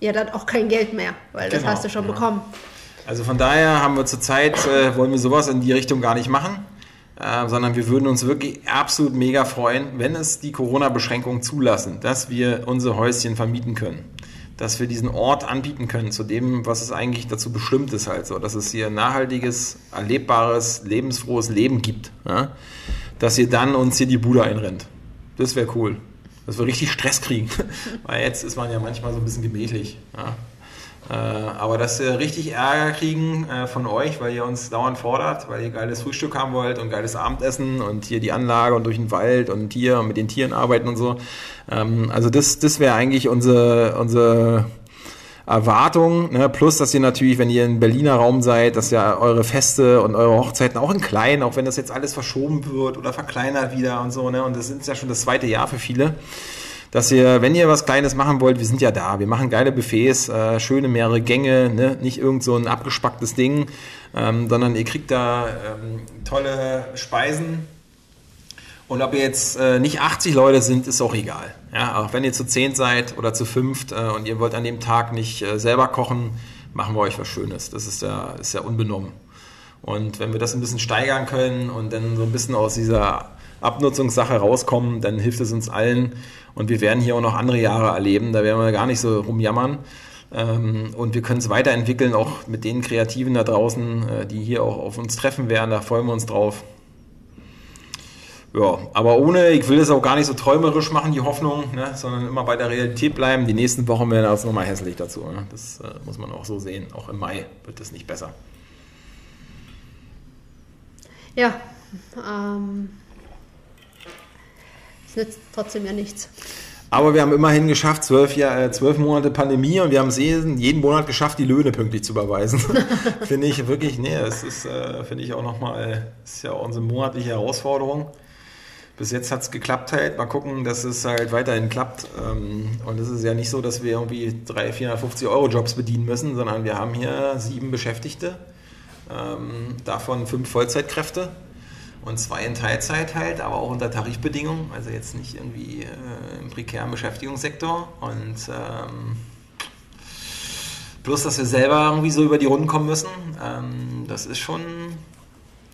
ja dann auch kein Geld mehr, weil das genau, hast du schon ja. bekommen. Also von daher haben wir zurzeit, äh, wollen wir sowas in die Richtung gar nicht machen, äh, sondern wir würden uns wirklich absolut mega freuen, wenn es die Corona-Beschränkungen zulassen, dass wir unsere Häuschen vermieten können. Dass wir diesen Ort anbieten können zu dem, was es eigentlich dazu bestimmt ist, halt so, dass es hier nachhaltiges, erlebbares, lebensfrohes Leben gibt. Ja? Dass ihr dann uns hier die Bude einrennt. Das wäre cool dass wir richtig Stress kriegen. Weil jetzt ist man ja manchmal so ein bisschen gemächlich. Ja. Äh, aber dass wir richtig Ärger kriegen äh, von euch, weil ihr uns dauernd fordert, weil ihr geiles Frühstück haben wollt und geiles Abendessen und hier die Anlage und durch den Wald und hier mit den Tieren arbeiten und so. Ähm, also das, das wäre eigentlich unsere, unsere Erwartung, ne? plus dass ihr natürlich, wenn ihr im Berliner Raum seid, dass ja eure Feste und eure Hochzeiten auch in klein, auch wenn das jetzt alles verschoben wird oder verkleinert wieder und so, ne? und das ist ja schon das zweite Jahr für viele, dass ihr, wenn ihr was Kleines machen wollt, wir sind ja da. Wir machen geile Buffets, äh, schöne mehrere Gänge, ne? nicht irgend so ein abgespacktes Ding, ähm, sondern ihr kriegt da ähm, tolle Speisen. Und ob ihr jetzt äh, nicht 80 Leute sind, ist auch egal. Ja, auch wenn ihr zu 10 seid oder zu 5 äh, und ihr wollt an dem Tag nicht äh, selber kochen, machen wir euch was Schönes. Das ist ja, ist ja unbenommen. Und wenn wir das ein bisschen steigern können und dann so ein bisschen aus dieser Abnutzungssache rauskommen, dann hilft es uns allen. Und wir werden hier auch noch andere Jahre erleben. Da werden wir gar nicht so rumjammern. Ähm, und wir können es weiterentwickeln, auch mit den Kreativen da draußen, äh, die hier auch auf uns treffen werden. Da freuen wir uns drauf. Ja, aber ohne, ich will das auch gar nicht so träumerisch machen, die Hoffnung, ne, sondern immer bei der Realität bleiben. Die nächsten Wochen werden das nochmal hässlich dazu. Ne? Das äh, muss man auch so sehen. Auch im Mai wird es nicht besser. Ja, ähm, es nützt trotzdem ja nichts. Aber wir haben immerhin geschafft, zwölf, Jahr, äh, zwölf Monate Pandemie und wir haben es jeden Monat geschafft, die Löhne pünktlich zu überweisen. finde ich wirklich, nee, das ist, äh, finde ich auch nochmal, ist ja auch unsere monatliche Herausforderung. Bis jetzt hat es geklappt halt. Mal gucken, dass es halt weiterhin klappt. Ähm, und es ist ja nicht so, dass wir irgendwie 300, 450 Euro Jobs bedienen müssen, sondern wir haben hier sieben Beschäftigte, ähm, davon fünf Vollzeitkräfte und zwei in Teilzeit halt, aber auch unter Tarifbedingungen, also jetzt nicht irgendwie äh, im prekären Beschäftigungssektor. Und ähm, bloß, dass wir selber irgendwie so über die Runden kommen müssen, ähm, das ist schon,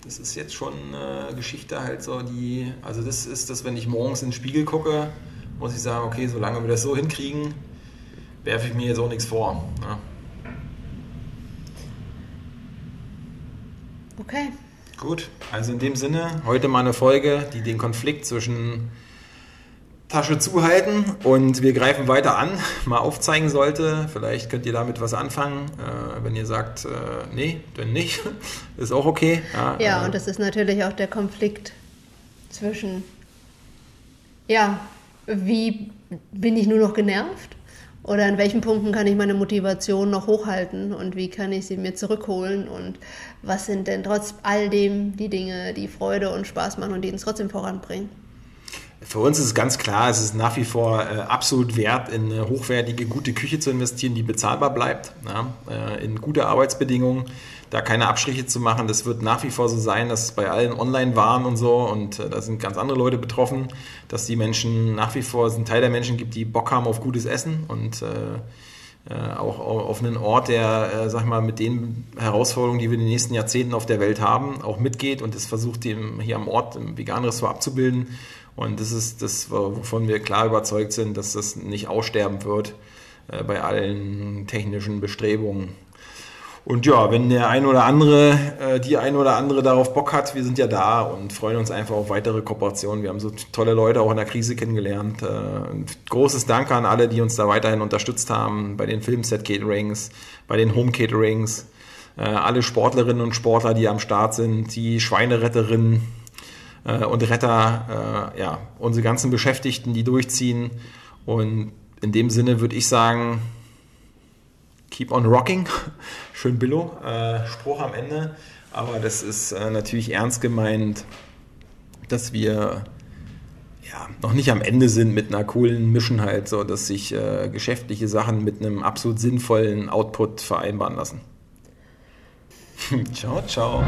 das ist jetzt schon eine Geschichte halt so, die, also das ist das, wenn ich morgens in den Spiegel gucke, muss ich sagen, okay, solange wir das so hinkriegen, werfe ich mir jetzt auch nichts vor. Ja. Okay. Gut, also in dem Sinne, heute mal eine Folge, die den Konflikt zwischen Tasche zuhalten und wir greifen weiter an, mal aufzeigen sollte. Vielleicht könnt ihr damit was anfangen. Äh, wenn ihr sagt, äh, nee, dann nicht, ist auch okay. Ja, ja äh, und das ist natürlich auch der Konflikt zwischen, ja, wie bin ich nur noch genervt oder an welchen Punkten kann ich meine Motivation noch hochhalten und wie kann ich sie mir zurückholen und was sind denn trotz all dem die Dinge, die Freude und Spaß machen und die uns trotzdem voranbringen? Für uns ist es ganz klar, es ist nach wie vor äh, absolut wert, in eine hochwertige, gute Küche zu investieren, die bezahlbar bleibt, ja, äh, in gute Arbeitsbedingungen, da keine Abstriche zu machen. Das wird nach wie vor so sein, dass bei allen Online-Waren und so, und äh, da sind ganz andere Leute betroffen, dass die Menschen nach wie vor, es einen Teil der Menschen gibt, die Bock haben auf gutes Essen und äh, äh, auch auf einen Ort, der, äh, sag mal, mit den Herausforderungen, die wir in den nächsten Jahrzehnten auf der Welt haben, auch mitgeht und es versucht, dem hier am Ort im veganen Restaurant abzubilden. Und das ist das, wovon wir klar überzeugt sind, dass das nicht aussterben wird äh, bei allen technischen Bestrebungen. Und ja, wenn der ein oder andere, äh, die ein oder andere darauf Bock hat, wir sind ja da und freuen uns einfach auf weitere Kooperationen. Wir haben so tolle Leute auch in der Krise kennengelernt. Äh, großes Danke an alle, die uns da weiterhin unterstützt haben, bei den Filmset Caterings, bei den Home Caterings, äh, alle Sportlerinnen und Sportler, die am Start sind, die Schweineretterinnen äh, und Retter, äh, ja, unsere ganzen Beschäftigten, die durchziehen. Und in dem Sinne würde ich sagen, keep on rocking. Schön Billo, äh, Spruch am Ende. Aber das ist äh, natürlich ernst gemeint, dass wir ja, noch nicht am Ende sind mit einer coolen Mission halt, so dass sich äh, geschäftliche Sachen mit einem absolut sinnvollen Output vereinbaren lassen. ciao, ciao.